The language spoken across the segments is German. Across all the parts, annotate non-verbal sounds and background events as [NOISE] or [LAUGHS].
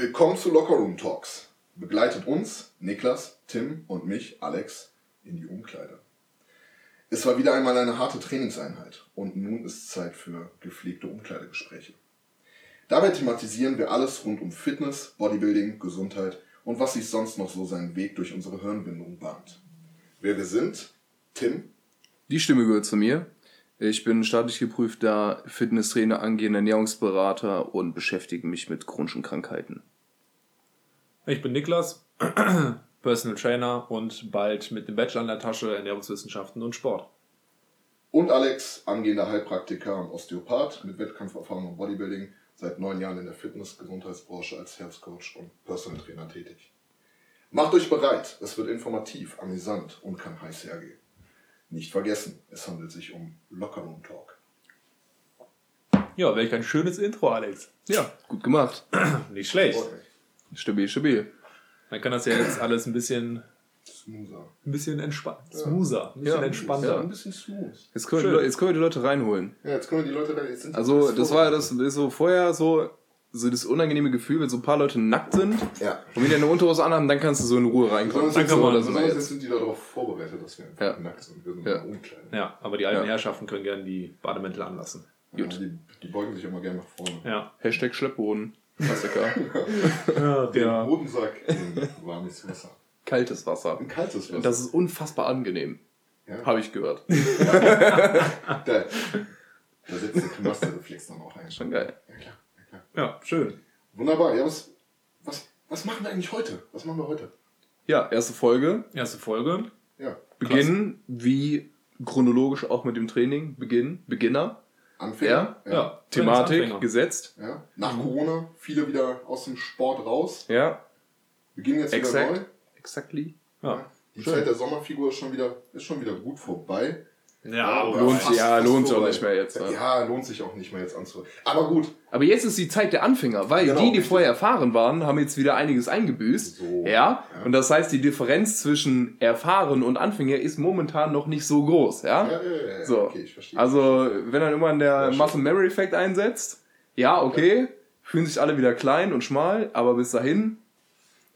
Willkommen zu Locker Room Talks. Begleitet uns, Niklas, Tim und mich, Alex, in die Umkleide. Es war wieder einmal eine harte Trainingseinheit und nun ist Zeit für gepflegte Umkleidegespräche. Dabei thematisieren wir alles rund um Fitness, Bodybuilding, Gesundheit und was sich sonst noch so seinen Weg durch unsere Hirnwindung bahnt. Wer wir sind? Tim, Die Stimme gehört zu mir. Ich bin staatlich geprüfter Fitnesstrainer, angehender Ernährungsberater und beschäftige mich mit chronischen Krankheiten. Ich bin Niklas, [CLEARS THROAT] Personal Trainer und bald mit dem Bachelor in der Tasche Ernährungswissenschaften und Sport. Und Alex, angehender Heilpraktiker und Osteopath mit Wettkampferfahrung im Bodybuilding, seit neun Jahren in der Fitness-Gesundheitsbranche als Health Coach und Personal Trainer tätig. Macht euch bereit, es wird informativ, amüsant und kann heiß hergehen. Nicht vergessen, es handelt sich um Lockerroom Talk. Ja, welch ein schönes Intro, Alex. Ja, gut gemacht. [CLEARS THROAT] Nicht schlecht. Stabil, stabil. Man kann das ja jetzt alles ein bisschen, Smoother. ein bisschen entspannt, smoother, ein bisschen Ja, entspannter. Ja, ein bisschen smooth. Jetzt können, wir die, Leute- jetzt können wir die Leute reinholen. Ja, jetzt können wir die Leute da. Jetzt sind die Also, das war ja das ist so vorher so, so das unangenehme Gefühl, wenn so ein paar Leute nackt sind Ja. und wieder eine Unterhose anhaben, dann kannst du so in Ruhe reinkommen. Jetzt, kann man- so, das jetzt sind die darauf vorbereitet, dass wir einfach Ja. nackt sind. Wir sind Ja. ja. Umkleiden. Ja, aber die alten Ja. Herrschaften können gerne die Bademäntel anlassen. Ja, Gut. die, die beugen sich immer gerne nach vorne. Ja. Hashtag Schleppboden. Klassiker. [LAUGHS] ja Den der, Hodensack in warmes Wasser. Kaltes Wasser. Ein kaltes Wasser. Das ist unfassbar angenehm. ja. Habe ich gehört. [LAUGHS] Da, da setzt der Knasterreflex dann auch ein. Schon geil. Ja, klar. Ja, schön. Wunderbar. Ja, was, was, was machen wir eigentlich heute? Was machen wir heute? Ja, erste Folge. Erste Folge. Ja, Beginnen wie chronologisch auch mit dem Training. Beginn. Beginner. Anfänger. Ja. Ja, Thematik Trainingsanfänger. gesetzt. ja. Nach Corona, viele wieder aus dem Sport raus. Ja, Beginnen jetzt wieder Exakt. neu. exactly. Ja. Die Schön. Zeit der Sommerfigur ist schon wieder, ist schon wieder gut vorbei. Ja, aber lohnt- fast- ja, fast lohnt sich auch nicht mehr jetzt, ne? Ja, lohnt sich auch nicht mehr jetzt anzu. Aber gut. Aber jetzt ist die Zeit der Anfänger, weil Genau, die, die vorher erfahren waren, haben jetzt wieder einiges eingebüßt. So. Ja? Ja. Und das heißt, die Differenz zwischen erfahren und Anfänger ist momentan noch nicht so groß. Ja? Ja, ja, ja, ja. So. Okay, ich verstehe. Also, wenn dann immer der Ja, Muscle Memory Effekt einsetzt, ja, okay, fühlen sich alle wieder klein und schmal, aber bis dahin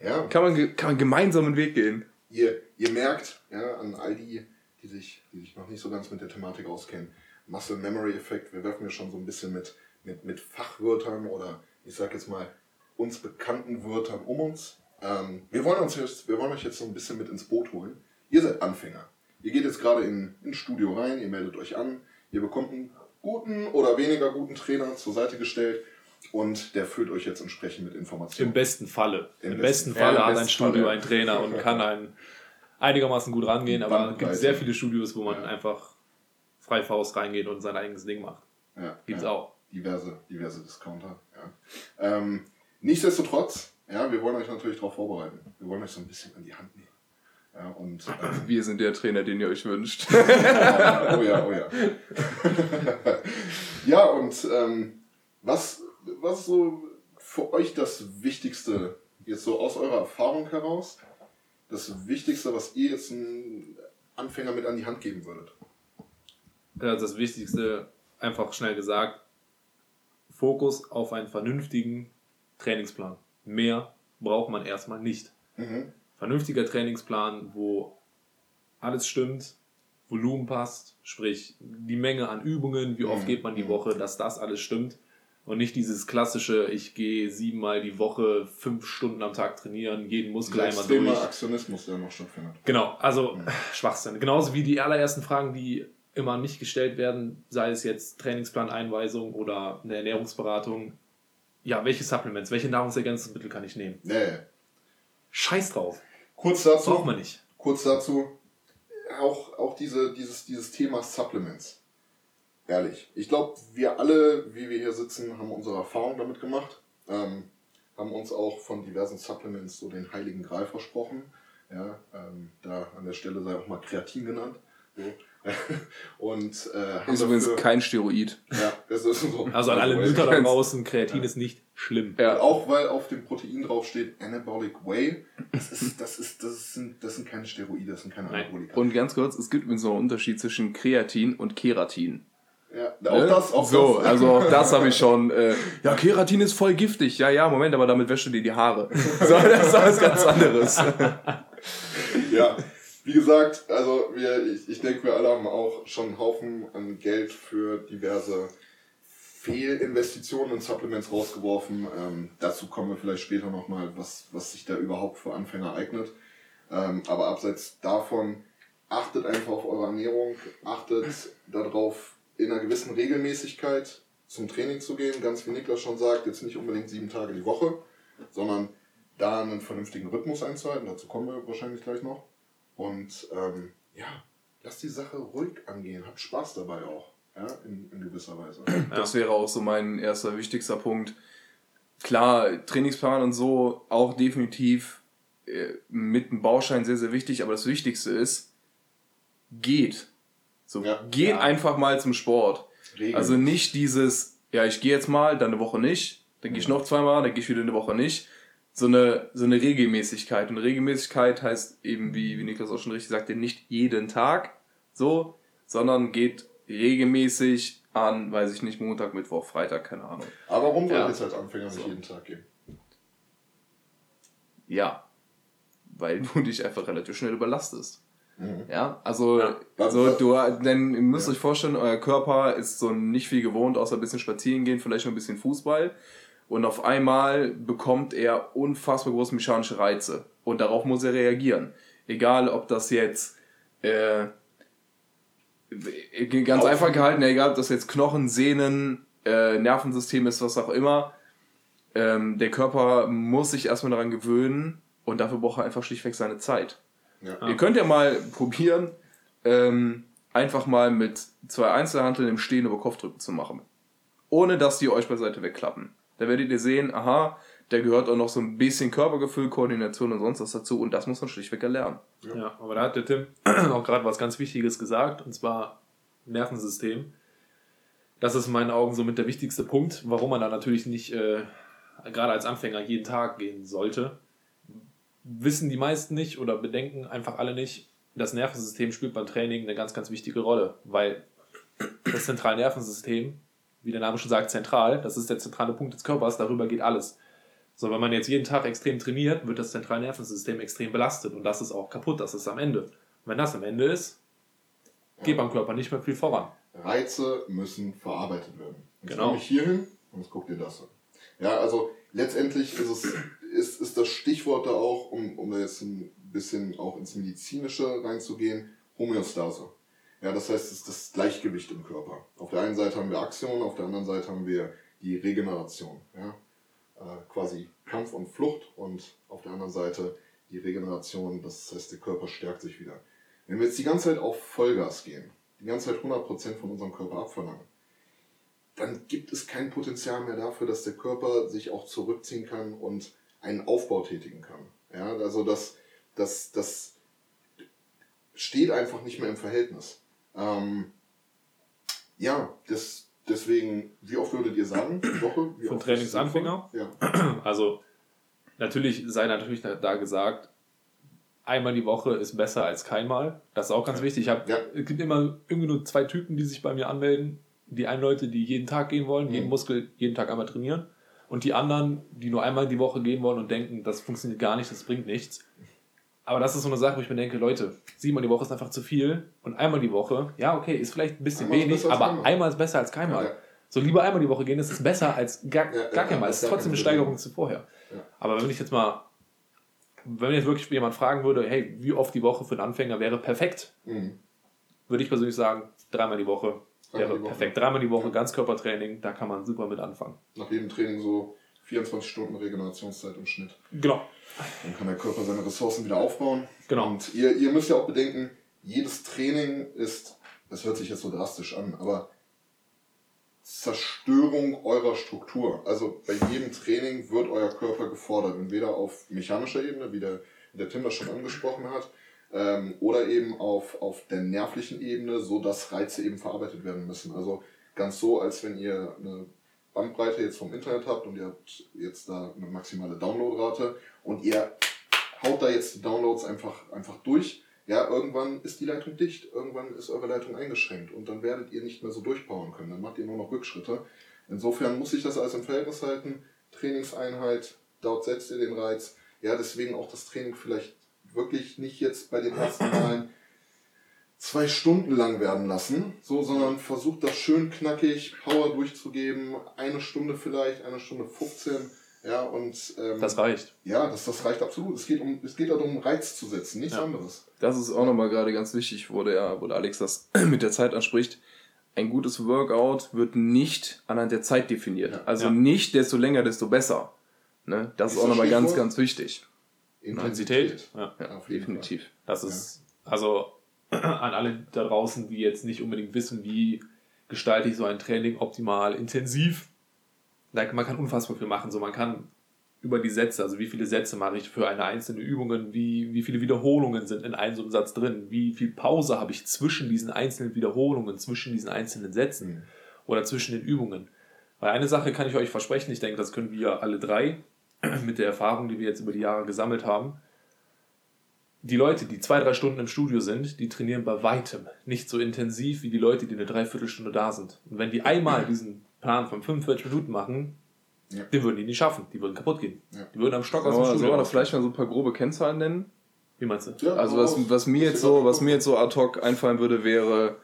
ja, kann man, kann man gemeinsam einen Weg gehen. ihr, ihr merkt, ja, an all die, die sich, die sich noch nicht so ganz mit der Thematik auskennen, Muscle Memory Effekt, wir werfen ja schon so ein bisschen mit, mit, mit Fachwörtern oder ich sag jetzt mal uns bekannten Wörtern um uns. Ähm, wir, wollen uns jetzt, wir wollen euch jetzt so ein bisschen mit ins Boot holen. Ihr seid Anfänger. Ihr geht jetzt gerade in ein Studio rein, ihr meldet euch an, ihr bekommt einen guten oder weniger guten Trainer zur Seite gestellt und der füllt euch jetzt entsprechend mit Informationen. Im besten Falle. Im Im, besten besten Falle. Ja, hat ein Studio einen Trainer und kann ein einigermaßen gut rangehen, aber es gibt sehr viele Studios, wo man Ja. einfach frei Faust reingeht und sein eigenes Ding macht. Ja, Gibt's ja. auch. diverse, diverse Discounter. Ja. Ähm, nichtsdestotrotz, ja, wir wollen euch natürlich darauf vorbereiten. Wir wollen euch so ein bisschen an die Hand nehmen. Ja, und ähm, Wir sind der Trainer, den ihr euch wünscht. [LAUGHS] oh ja, oh ja. ja, und ähm, was, was ist so für euch das Wichtigste, jetzt so aus eurer Erfahrung heraus, das Wichtigste, was ihr jetzt einem Anfänger mit an die Hand geben würdet? Ja, das Wichtigste, einfach schnell gesagt, Fokus auf einen vernünftigen Trainingsplan. Mehr braucht man erstmal nicht. Mhm. Vernünftiger Trainingsplan, wo alles stimmt, Volumen passt, sprich die Menge an Übungen, wie oft Mhm. geht man die Woche, dass das alles stimmt. Und nicht dieses klassische, ich gehe siebenmal die Woche fünf Stunden am Tag trainieren, jeden Muskel Dieser einmal extreme durch. Aktionismus, der noch stattfindet. Genau, also Mhm. [LAUGHS] Schwachsinn. Genauso wie die allerersten Fragen, die immer an mich gestellt werden, sei es jetzt Trainingsplaneinweisung oder eine Ernährungsberatung. Ja, welche Supplements, welche Nahrungsergänzungsmittel kann ich nehmen? Nee. Scheiß drauf. Kurz dazu, Braucht man nicht. kurz dazu, auch, auch diese, dieses, dieses Thema Supplements. Ehrlich. Ich glaube, wir alle, wie wir hier sitzen, haben unsere Erfahrung damit gemacht. Ähm, haben uns auch von diversen Supplements so den heiligen Gral versprochen. Ja, ähm, da an der Stelle sei auch mal Kreatin genannt. So. [LAUGHS] Und äh, Ist übrigens dafür- kein Steroid. ja, das ist so. Also an alle Mütter da [LAUGHS] draußen, Kreatin ist nicht schlimm. Ja. Auch weil auf dem Protein drauf steht Anabolic Whey. Das, ist, das, ist, das, sind, das sind keine Steroide, das sind keine. Anabolika. Und ganz kurz, es gibt übrigens noch einen Unterschied zwischen Kreatin und Keratin. Ja, Auch ne? das, auch so, das. also auch das habe ich schon. Äh, ja, Keratin ist voll giftig. Ja, ja, Moment, aber damit wäschst du dir die Haare. [LAUGHS] So, das ist was ganz anderes. ja, wie gesagt, also wir, ich, ich denke, wir alle haben auch schon einen Haufen an Geld für diverse Fehlinvestitionen in Supplements rausgeworfen. Ähm, dazu kommen wir vielleicht später nochmal, was, was sich da überhaupt für Anfänger eignet. Ähm, aber abseits davon, achtet einfach auf eure Ernährung, achtet darauf, in einer gewissen Regelmäßigkeit zum Training zu gehen. Ganz wie Niklas schon sagt, jetzt nicht unbedingt sieben Tage die Woche, sondern da einen vernünftigen Rhythmus einzuhalten. Dazu kommen wir wahrscheinlich gleich noch. Und ähm, ja, lasst die Sache ruhig angehen, habt Spaß dabei auch, ja, in, in gewisser Weise. [CLEARS THROAT] Das wäre auch so mein erster wichtigster Punkt. Klar, Trainingsplan und so auch definitiv äh, mit einem Bauschein sehr, sehr wichtig, aber das Wichtigste ist, geht. So, ja. geht ja. einfach mal zum Sport. Regeln. Also nicht dieses, ja, ich gehe jetzt mal, dann eine Woche nicht, dann gehe ich noch zweimal, dann gehe ich wieder eine Woche nicht, so eine, so eine Regelmäßigkeit. Und Regelmäßigkeit heißt eben, wie, wie Niklas auch schon richtig sagte, nicht jeden Tag so, sondern geht regelmäßig an, weiß ich nicht, Montag, Mittwoch, Freitag, keine Ahnung. Aber warum soll ja. jetzt als Anfänger nicht so. jeden Tag gehen? Ja, weil du [LAUGHS] dich einfach relativ schnell überlastest. Mhm. Ja, also ja. so du, denn ihr müsst ja. euch vorstellen, euer Körper ist so nicht viel gewohnt, außer ein bisschen spazieren gehen, vielleicht noch ein bisschen Fußball. Und auf einmal bekommt er unfassbar große mechanische Reize. Und darauf muss er reagieren. Egal, ob das jetzt äh, ganz Auf. einfach gehalten, egal, ob das jetzt Knochen, Sehnen, äh, Nervensystem ist, was auch immer. Ähm, der Körper muss sich erstmal daran gewöhnen und dafür braucht er einfach schlichtweg seine Zeit. Ja. Ihr könnt ja mal probieren, ähm, einfach mal mit zwei Einzelhanteln im Stehen über Kopfdrücken zu machen. Ohne dass die euch beiseite wegklappen. Da werdet ihr sehen, aha, da gehört auch noch so ein bisschen Körpergefühl, Koordination und sonst was dazu und das muss man schlichtweg erlernen. Ja, ja aber da hat der Tim [CLEARS THROAT] auch gerade was ganz Wichtiges gesagt und zwar Nervensystem. Das ist in meinen Augen somit der wichtigste Punkt, warum man da natürlich nicht äh, gerade als Anfänger jeden Tag gehen sollte. Wissen die meisten nicht oder bedenken einfach alle nicht, das Nervensystem spielt beim Training eine ganz, ganz wichtige Rolle, weil das zentrale Nervensystem wie der Name schon sagt, zentral. Das ist der zentrale Punkt des Körpers, darüber geht alles. So, wenn man jetzt jeden Tag extrem trainiert, wird das zentrale Nervensystem extrem belastet und das ist auch kaputt, das ist am Ende. Und wenn das am Ende ist, geht beim Körper nicht mehr viel voran. Reize müssen verarbeitet werden. Jetzt genau. komme ich hier hin und jetzt guck dir das an. Ja, also letztendlich ist es ist, ist das Stichwort da auch, um, um da jetzt ein bisschen auch ins Medizinische reinzugehen, Homöostase. Ja, das heißt, es ist das Gleichgewicht im Körper. Auf der einen Seite haben wir Aktion, auf der anderen Seite haben wir die Regeneration. Ja? Äh, quasi Kampf und Flucht und auf der anderen Seite die Regeneration, das heißt, der Körper stärkt sich wieder. Wenn wir jetzt die ganze Zeit auf Vollgas gehen, die ganze Zeit 100% von unserem Körper abverlangen, dann gibt es kein Potenzial mehr dafür, dass der Körper sich auch zurückziehen kann und einen Aufbau tätigen kann. Ja, also das, das, das steht einfach nicht mehr im Verhältnis. Ähm, ja, das, deswegen, wie oft würdet ihr sagen, die Woche? Wie Von Trainingsanfänger? Ja. [CLEARS THROAT] Also, natürlich sei natürlich da gesagt, einmal die Woche ist besser als keinmal. Das ist auch ganz wichtig. Ich hab, ja. Es gibt immer irgendwie nur zwei Typen, die sich bei mir anmelden. Die einen Leute, die jeden Tag gehen wollen, mhm. jeden Muskel jeden Tag einmal trainieren. Und die anderen, die nur einmal die Woche gehen wollen und denken, das funktioniert gar nicht, das bringt nichts. Aber das ist so eine Sache, wo ich mir denke, Leute, siebenmal die Woche ist einfach zu viel und einmal die Woche, ja, okay, ist vielleicht ein bisschen einmal wenig, aber einmal. einmal ist besser als keinmal. Ja, ja. So lieber einmal die Woche gehen, das ist besser als gar, ja, gar keinmal. Es ist trotzdem eine Steigerung zu vorher. Aber wenn ich jetzt mal, wenn jetzt wirklich jemand fragen würde, hey, wie oft die Woche für einen Anfänger wäre perfekt, mhm. würde ich persönlich sagen, dreimal die Woche wäre perfekt. Dreimal die Woche Ganzkörpertraining, da kann man super mit anfangen. Nach jedem Training so 24 Stunden Regenerationszeit im Schnitt. Genau. Dann kann der Körper seine Ressourcen wieder aufbauen. Genau. Und ihr, ihr müsst ja auch bedenken, jedes Training ist, das hört sich jetzt so drastisch an, aber Zerstörung eurer Struktur. Also bei jedem Training wird euer Körper gefordert, entweder auf mechanischer Ebene, wie der, wie der Tim das schon angesprochen hat, ähm, oder eben auf, auf der nervlichen Ebene, so dass Reize eben verarbeitet werden müssen. Also ganz so, als wenn ihr eine Bandbreite jetzt vom Internet habt und ihr habt jetzt da eine maximale Downloadrate und ihr haut da jetzt die Downloads einfach, einfach durch, ja, irgendwann ist die Leitung dicht, irgendwann ist eure Leitung eingeschränkt und dann werdet ihr nicht mehr so durchbauen können, dann macht ihr nur noch Rückschritte. Insofern muss ich das alles im Verhältnis halten. Trainingseinheit, dort setzt ihr den Reiz. Ja, deswegen auch das Training vielleicht wirklich nicht jetzt bei den ersten Malen zwei Stunden lang werden lassen, so, sondern versucht das schön knackig, Power durchzugeben, eine Stunde vielleicht, eine Stunde 15, ja, und, ähm, Das reicht. Ja, das, das reicht absolut. Es geht, um, es geht darum, Reiz zu setzen, nichts Ja. anderes. Das ist auch nochmal gerade ganz wichtig, wo der, wo der Alex das [CLEARS THROAT] mit der Zeit anspricht. Ein gutes Workout wird nicht anhand der Zeit definiert. Also Ja. nicht desto länger, desto besser. Ne? Das ist Ist auch nochmal ganz, ganz wichtig. Intensität. Ja. Ja, Auf jeden definitiv. Das ist, also [CLEARS THROAT] an alle da draußen, die jetzt nicht unbedingt wissen, wie gestalte ich so ein Training optimal intensiv. Da- Man kann unfassbar viel machen. So, man kann über die Sätze, also wie viele Sätze mache ich für eine einzelne Übung, wie, wie viele Wiederholungen sind in einem so einem Satz drin, wie viel Pause habe ich zwischen diesen einzelnen Wiederholungen, zwischen diesen einzelnen Sätzen Mhm. oder zwischen den Übungen. Weil eine Sache kann ich euch versprechen, ich denke, das können wir alle drei [CLEARS THROAT] mit der Erfahrung, die wir jetzt über die Jahre gesammelt haben. Die Leute, die zwei, drei Stunden im Studio sind, die trainieren bei weitem nicht so intensiv wie die Leute, die eine Dreiviertelstunde da sind. Und wenn die einmal diesen Plan von 45 Minuten machen, Ja. den würden die nicht schaffen. Die würden kaputt gehen. Ja. Die würden am Stock aus dem Studio man da raus. vielleicht mal so ein paar grobe Kennzahlen nennen? Wie meinst du? Ja, Also was, was mir jetzt so, was mir jetzt so ad hoc einfallen würde, wäre,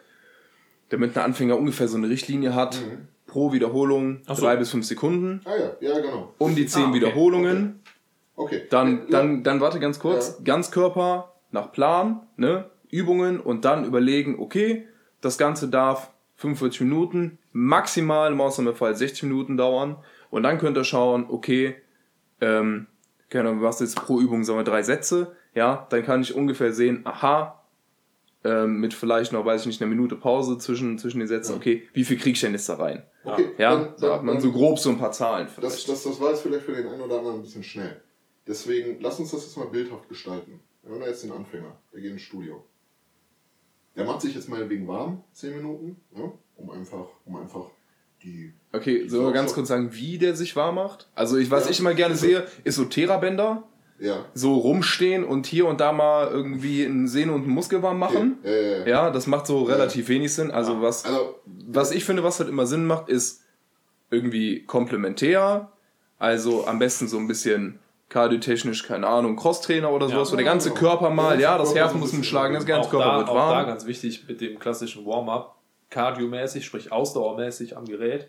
damit ein Anfänger ungefähr so eine Richtlinie hat, Mhm. Pro Wiederholung so. drei bis fünf Sekunden, Ah ja, ja, genau. um die zehn Ah, okay. Wiederholungen. Okay. Dann, Ja, dann, dann warte ganz kurz, Ja. Ganzkörper nach Plan, ne? Übungen und dann überlegen, okay, das Ganze darf 45 Minuten, maximal im Ausnahmefall 60 Minuten dauern. Und dann könnt ihr schauen, okay, ähm, keine Ahnung, was jetzt pro Übung, sagen wir drei Sätze, ja, dann kann ich ungefähr sehen, aha, ähm, mit vielleicht noch, weiß ich nicht, einer Minute Pause zwischen, zwischen den Sätzen, Ja. okay, wie viel krieg ich denn jetzt da rein? Okay, Ja, dann- da hat dann- man so grob so ein paar Zahlen Das, vielleicht. das, das war jetzt vielleicht für den einen oder anderen ein bisschen schnell. Deswegen, lass uns das jetzt mal bildhaft gestalten. Wir haben da jetzt den Anfänger, der geht ins Studio. Der macht sich jetzt meinetwegen warm, 10 Minuten, ja, um einfach, um einfach die. Okay, sollen wir ganz kurz sagen, wie der sich warm macht? Also ich, was Ja. ich immer gerne sehe, ist so Therabänder, Ja. so rumstehen und hier und da mal irgendwie einen Sehne und einen Muskel warm machen. Okay. Ja, ja, ja. Ja, das macht so relativ wenig Sinn. Also was, Also, was ich finde, was halt immer Sinn macht, ist irgendwie komplementär. Also am besten so ein bisschen kardiotechnisch, keine Ahnung, Crosstrainer oder sowas, Ja, wo der ganze. Körper mal, ja, das Herz so ein muss schlagen, das ganze auch Körper da, wird auch warm. da ganz wichtig mit dem klassischen Warm-up, kardiomäßig, sprich ausdauermäßig am Gerät.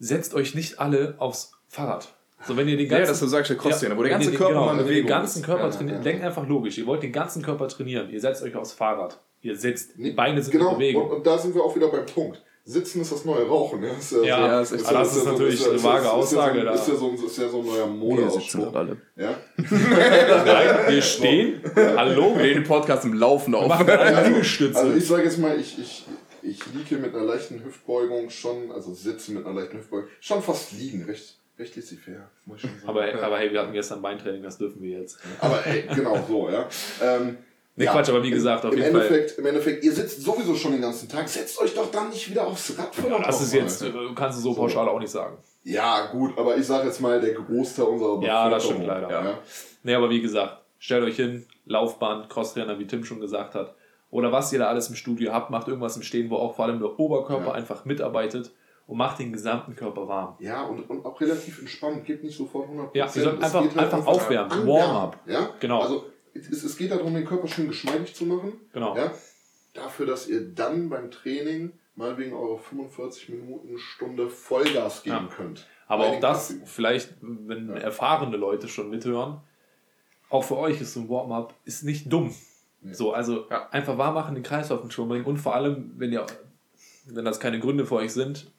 Setzt euch nicht alle aufs Fahrrad. So, wenn ihr den Ja, ganzen, das so sagst, der Crosstrainer, wo der wenn ganze Körper genau, mal ihr den Bewegung ganzen ist. Körper Ja, trainiert, ja. denkt einfach logisch. Ihr wollt den ganzen Körper trainieren. Ihr setzt euch aufs Fahrrad. Ihr sitzt, die Nee, Beine sind genau, in Bewegung. Und, und da sind wir auch wieder beim Punkt. Sitzen ist das neue Rauchen. Ja, ist Ja, Ja, ist aber das ist so- natürlich ja- eine vage ist ja so- Aussage. Ist ja so, ein- ist ja so ein neuer Wir sitzen Modeausspruch. halt alle. Ja? [LAUGHS] Nein, wir stehen. Hallo? Wir nehmen den Podcast im Laufen auf. Liegestütze. Also ich sage jetzt mal, ich, ich, ich liege hier mit einer leichten Hüftbeugung schon, also sitze mit einer leichten Hüftbeugung, schon fast liegen, recht, recht laissez-faire, muss ich schon sagen. aber, aber hey, wir hatten gestern Beintraining, das dürfen wir jetzt. [LAUGHS] Aber ey, genau so, ja. Ähm, Nee, Quatsch, aber wie gesagt, auf im jeden Fall. Endeffekt, Im Endeffekt, ihr sitzt sowieso schon den ganzen Tag, setzt euch doch dann nicht wieder aufs Rad von Ja, das ist jetzt, Alter. äh, kannst du so pauschal auch nicht sagen. Ja, gut, aber ich sage jetzt mal, der Großteil unserer Ja, das stimmt leider. Ja. Nee, aber wie gesagt, stellt euch hin, Laufbahn, Crosstrainer, wie Tim schon gesagt hat. Oder was ihr da alles im Studio habt, macht irgendwas im Stehen, wo auch vor allem der Oberkörper Ja. einfach mitarbeitet und macht den gesamten Körper warm. Ja, und, und auch relativ entspannt, gibt nicht sofort 100%. Ja, ihr sollt Es einfach- geht halt einfach aufwärmen, Warm-up. Ja, Genau. Also es, es geht darum, den Körper schön geschmeidig zu machen. Genau. Ja, dafür, dass ihr dann beim Training mal wegen eurer 45 Minuten Stunde Vollgas geben Ja. könnt. Aber auch das, Klassiken. vielleicht, wenn Ja. erfahrene Leute schon mithören, auch für euch ist so ein Warm-up ist nicht dumm. Nee. So, also Ja. einfach warm machen, den Kreislauf in Schwung bringen und vor allem, wenn ihr, wenn das keine Gründe für euch sind,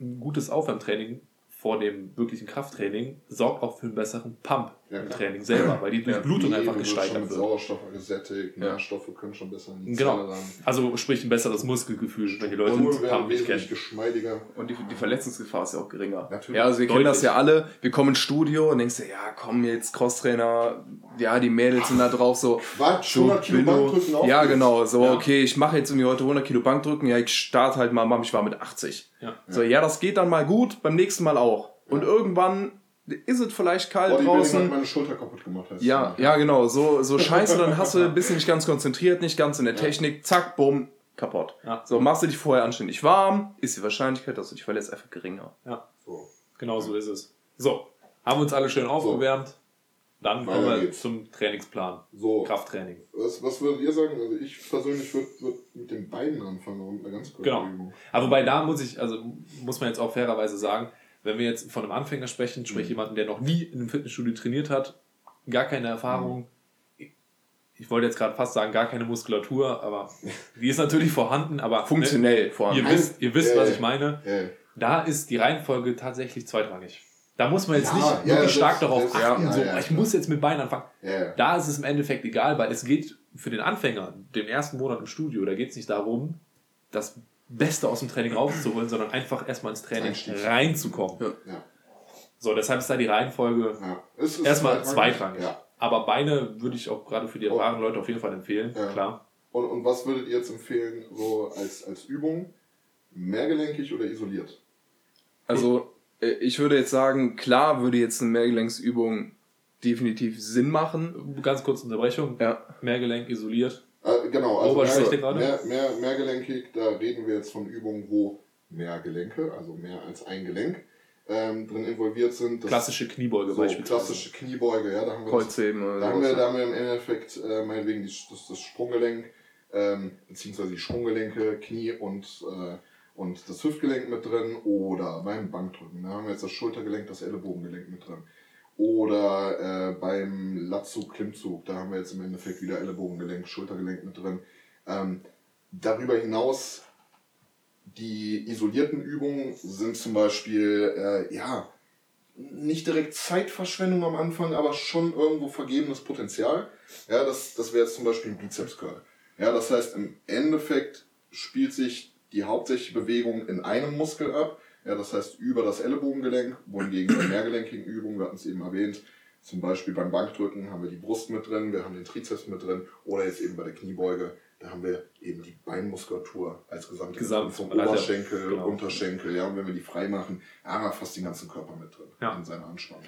ein gutes Aufwärmtraining vor dem wirklichen Krafttraining sorgt auch für einen besseren Pump Ja, im. Training selber, weil die Durchblutung Nee, einfach gesteigert wird. Sauerstoff gesättigt, Ja. Nährstoffe können schon besser in die Genau. Zelle. Also sprich ein besseres Muskelgefühl, wenn die Leute den nicht wesentlich kennen. geschmeidiger. Und die, die Verletzungsgefahr ist ja auch geringer. Natürlich. Ja, also wir kennen Deutlich. das ja alle. Wir kommen ins Studio und denkst dir, ja, komm jetzt Crosstrainer, ja, die Mädels sind da drauf so. Quatsch, so 100 Kilo. Bankdrücken auf Ja, genau. So, Ja. okay, ich mache jetzt irgendwie heute 100 Kilo Bankdrücken. Ja, ich starte halt mal, mach mich war mit 80. Ja. So, ja, das geht dann mal gut, beim nächsten Mal auch. Und irgendwann ist es vielleicht kalt draußen. Hat meine Schulter kaputt gemacht. Heißt ja, ja, genau. So, so [LAUGHS] scheiße, dann hast du, bist du nicht ganz konzentriert, nicht ganz in der Technik, zack, bumm, kaputt. Ja. So, machst du dich vorher anständig warm, ist die Wahrscheinlichkeit, dass du dich verletzt, einfach geringer. Ja, so. genau so ist es. So, haben wir uns alle schön aufgewärmt. So. Dann kommen wir geht's. zum Trainingsplan. So. Krafttraining. Was, was würdet ihr sagen? Also ich persönlich würde würd mit den Beinen anfangen und eine ganz kurze Genau. Aber wobei da muss ich, also muss man jetzt auch fairerweise sagen, wenn wir jetzt von einem Anfänger sprechen, sprich mhm. jemanden, der noch nie in einem Fitnessstudio trainiert hat, gar keine Erfahrung, mhm. ich wollte jetzt gerade fast sagen, gar keine Muskulatur, aber [LAUGHS] die ist natürlich vorhanden, aber ne, funktionell ne, vorhanden. Ihr wisst, ihr wisst, was ich meine. Da ist die Reihenfolge tatsächlich zweitrangig. Da muss man jetzt ja, nicht ja, wirklich stark darauf das, achten, so, ich muss jetzt mit Beinen anfangen. Da ist es im Endeffekt egal, weil es geht für den Anfänger, den ersten Monat im Studio, da geht es nicht darum, das Beste aus dem Training rauszuholen, sondern einfach erstmal ins Training reinzukommen. So, deshalb ist da die Reihenfolge erstmal zweitrangig. Aber Beine würde ich auch gerade für die erfahrenen Leute auf jeden Fall empfehlen, klar. Und, und was würdet ihr jetzt empfehlen, so als, als Übung? Mehrgelenkig oder isoliert? Also, äh, ich würde jetzt sagen, klar würde jetzt eine Mehrgelenksübung definitiv Sinn machen. Ganz kurze Unterbrechung. Ja. Mehrgelenk isoliert. Äh, genau, also mehr, mehr, mehr, mehrgelenkig, da reden wir jetzt von Übungen, wo mehr Gelenke, also mehr als ein Gelenk, ähm, drin involviert sind. Das klassische Kniebeuge so, beispielsweise. Klassische Kniebeuge, ja. Da haben wir, Kreuzheben das, da, haben wir da haben wir im Endeffekt äh, meinetwegen die, das, das Sprunggelenk, ähm, beziehungsweise die Sprunggelenke, Knie und äh, und das Hüftgelenk mit drin oder beim Bankdrücken. Da haben wir jetzt das Schultergelenk, das Ellenbogengelenk mit drin. Oder äh, beim Latzug, Klimmzug, da haben wir jetzt im Endeffekt wieder Ellenbogengelenk, Schultergelenk mit drin. Ähm, darüber hinaus, die isolierten Übungen sind zum Beispiel, äh, ja, nicht direkt Zeitverschwendung am Anfang, aber schon irgendwo vergebenes Potenzial. Ja, das, das wäre jetzt zum Beispiel ein Bizeps Curl. Ja, das heißt, im Endeffekt spielt sich die hauptsächliche Bewegung in einem Muskel ab. Ja, das heißt über das Ellenbogengelenk, wohingegen bei mehrgelenkigen Übungen, wir hatten es eben erwähnt, zum Beispiel beim Bankdrücken haben wir die Brust mit drin, wir haben den Trizeps mit drin oder jetzt eben bei der Kniebeuge, da haben wir eben die Beinmuskulatur als gesamte Gesamt, vom Oberschenkel, genau. Unterschenkel, ja, und wenn wir die frei machen, haben wir fast den ganzen Körper mit drin ja. in seiner Anspannung.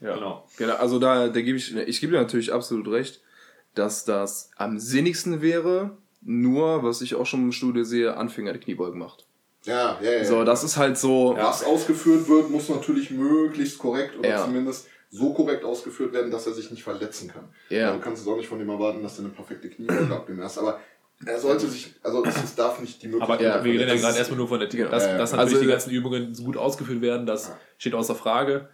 Ja, genau. genau. Also da, da gebe ich, ich gebe dir natürlich absolut recht, dass das am sinnigsten wäre, nur, was ich auch schon im Studio sehe, Anfänger die Kniebeugen macht. Ja, ja, ja. So, das ist halt so. Was ausgeführt wird, muss natürlich möglichst korrekt oder ja. zumindest so korrekt ausgeführt werden, dass er sich nicht verletzen kann. Ja. Du kannst es auch nicht von ihm erwarten, dass er eine perfekte Kniebeuge [CLEARS THROAT] ab dem erst. Aber er sollte sich, also es darf nicht die Möglichkeit Aber ja, wir reden ja gerade erstmal nur von der Theorie. Dass, dass natürlich also, die ganzen Übungen so gut ausgeführt werden, das steht außer Frage.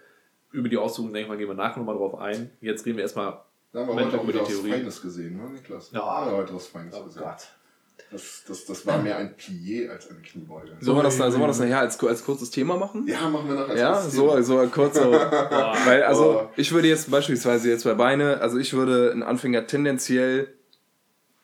Über die Ausführungen, denke ich mal, gehen wir nachher nochmal drauf ein. Jetzt reden wir erstmal da haben wir heute wieder was Feines gesehen, ne, Niklas? Ja. Da haben wir heute was Feines oh gesehen. Gott. Das, das, das war mehr ein Plié als eine Kniebeuge. Sollen wir das, sollen wir das nachher als, als kurzes Thema machen? Ja, machen wir nachher als Ja, so, so ein kurzer. [LAUGHS] weil, also, oh. ich würde jetzt beispielsweise jetzt bei Beine, also ich würde einen Anfänger tendenziell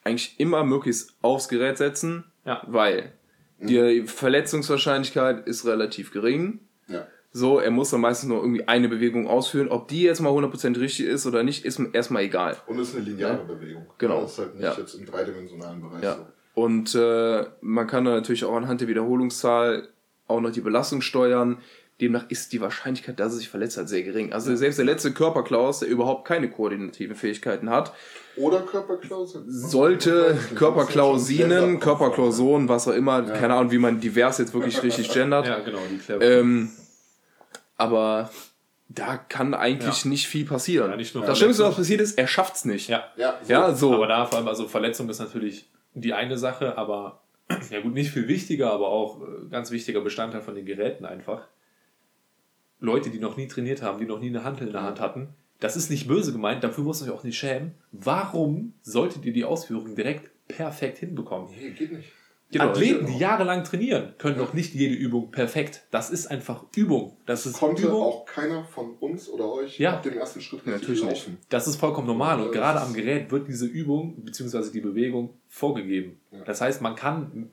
eigentlich immer möglichst aufs Gerät setzen, ja. weil mhm. die Verletzungswahrscheinlichkeit ist relativ gering. Ja. So, er muss dann meistens nur irgendwie eine Bewegung ausführen. Ob die jetzt mal 100% richtig ist oder nicht, ist erstmal egal. Und es ist eine lineare ja? Bewegung. Genau. Das ist halt nicht ja. jetzt im dreidimensionalen Bereich ja. so. Und äh, man kann dann natürlich auch anhand der Wiederholungszahl auch noch die Belastung steuern. Demnach ist die Wahrscheinlichkeit, dass er sich verletzt hat, sehr gering. Also selbst der letzte Körperklaus, der überhaupt keine koordinativen Fähigkeiten hat, oder Körperklaus, sollte Körperklausinen, Körperklausonen, was auch immer, ja. keine Ahnung, wie man divers jetzt wirklich richtig gendert. [LAUGHS] Ja, genau, die clever. Ähm, aber da kann eigentlich ja. nicht viel passieren. Ja, nicht das Schlimmste, was passiert ist, er schafft es nicht. Ja, ja, so. ja, so. Aber da vor allem, also Verletzung ist natürlich die eine Sache, aber [CLEARS THROAT] ja gut, nicht viel wichtiger, aber auch äh, ganz wichtiger Bestandteil von den Geräten einfach. Leute, die noch nie trainiert haben, die noch nie eine Handel in der Hand hatten, das ist nicht böse gemeint, dafür muss sich auch nicht schämen. Warum solltet ihr die Ausführung direkt perfekt hinbekommen? Nee, geht nicht. Genau, Athleten, die jahrelang trainieren, können doch nicht jede Übung perfekt. Das ist einfach Übung. Das ist Konnte Übung. auch keiner von uns oder euch ja. ab dem ersten Schritt ja, natürlich laufen. nicht. Das ist vollkommen normal und gerade am Gerät wird diese Übung bzw. die Bewegung vorgegeben. Ja. Das heißt, man kann,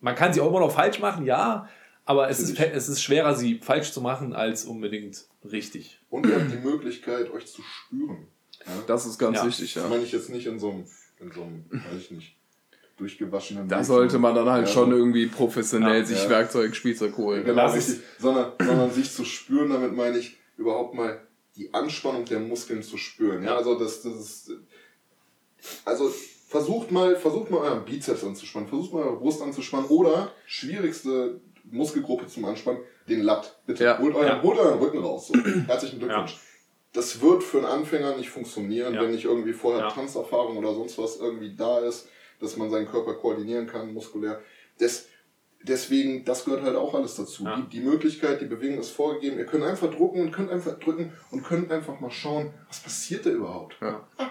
man kann sie auch immer noch falsch machen, ja, aber es ist, es ist schwerer, sie falsch zu machen, als unbedingt richtig. Und ihr habt die Möglichkeit, euch zu spüren. Ja? Das ist ganz wichtig, ja. Das meine ich jetzt nicht in so einem, in so einem weiß ich nicht, durchgewaschenen. Da sollte man dann halt ja, schon irgendwie professionell ja, sich ja. Werkzeug, Spielzeug holen. Genau, sondern, sondern sich zu spüren, damit meine ich, überhaupt mal die Anspannung der Muskeln zu spüren. Ja, also das, das ist, also versucht mal, versucht mal euren Bizeps anzuspannen, versucht mal eure Brust anzuspannen oder schwierigste Muskelgruppe zum Anspannen, den Latt. Bitte ja. holt, euren, ja. holt euren Rücken raus. So. Herzlichen Glückwunsch. Ja. Das wird für einen Anfänger nicht funktionieren, wenn nicht irgendwie vorher Tanzerfahrung oder sonst was irgendwie da ist, dass man seinen Körper koordinieren kann, muskulär. Das, deswegen, das gehört halt auch alles dazu. Ja. Die, die Möglichkeit, die Bewegung ist vorgegeben. Ihr könnt einfach drücken und könnt einfach drücken und könnt einfach mal schauen, was passiert da überhaupt. Ja. Ah.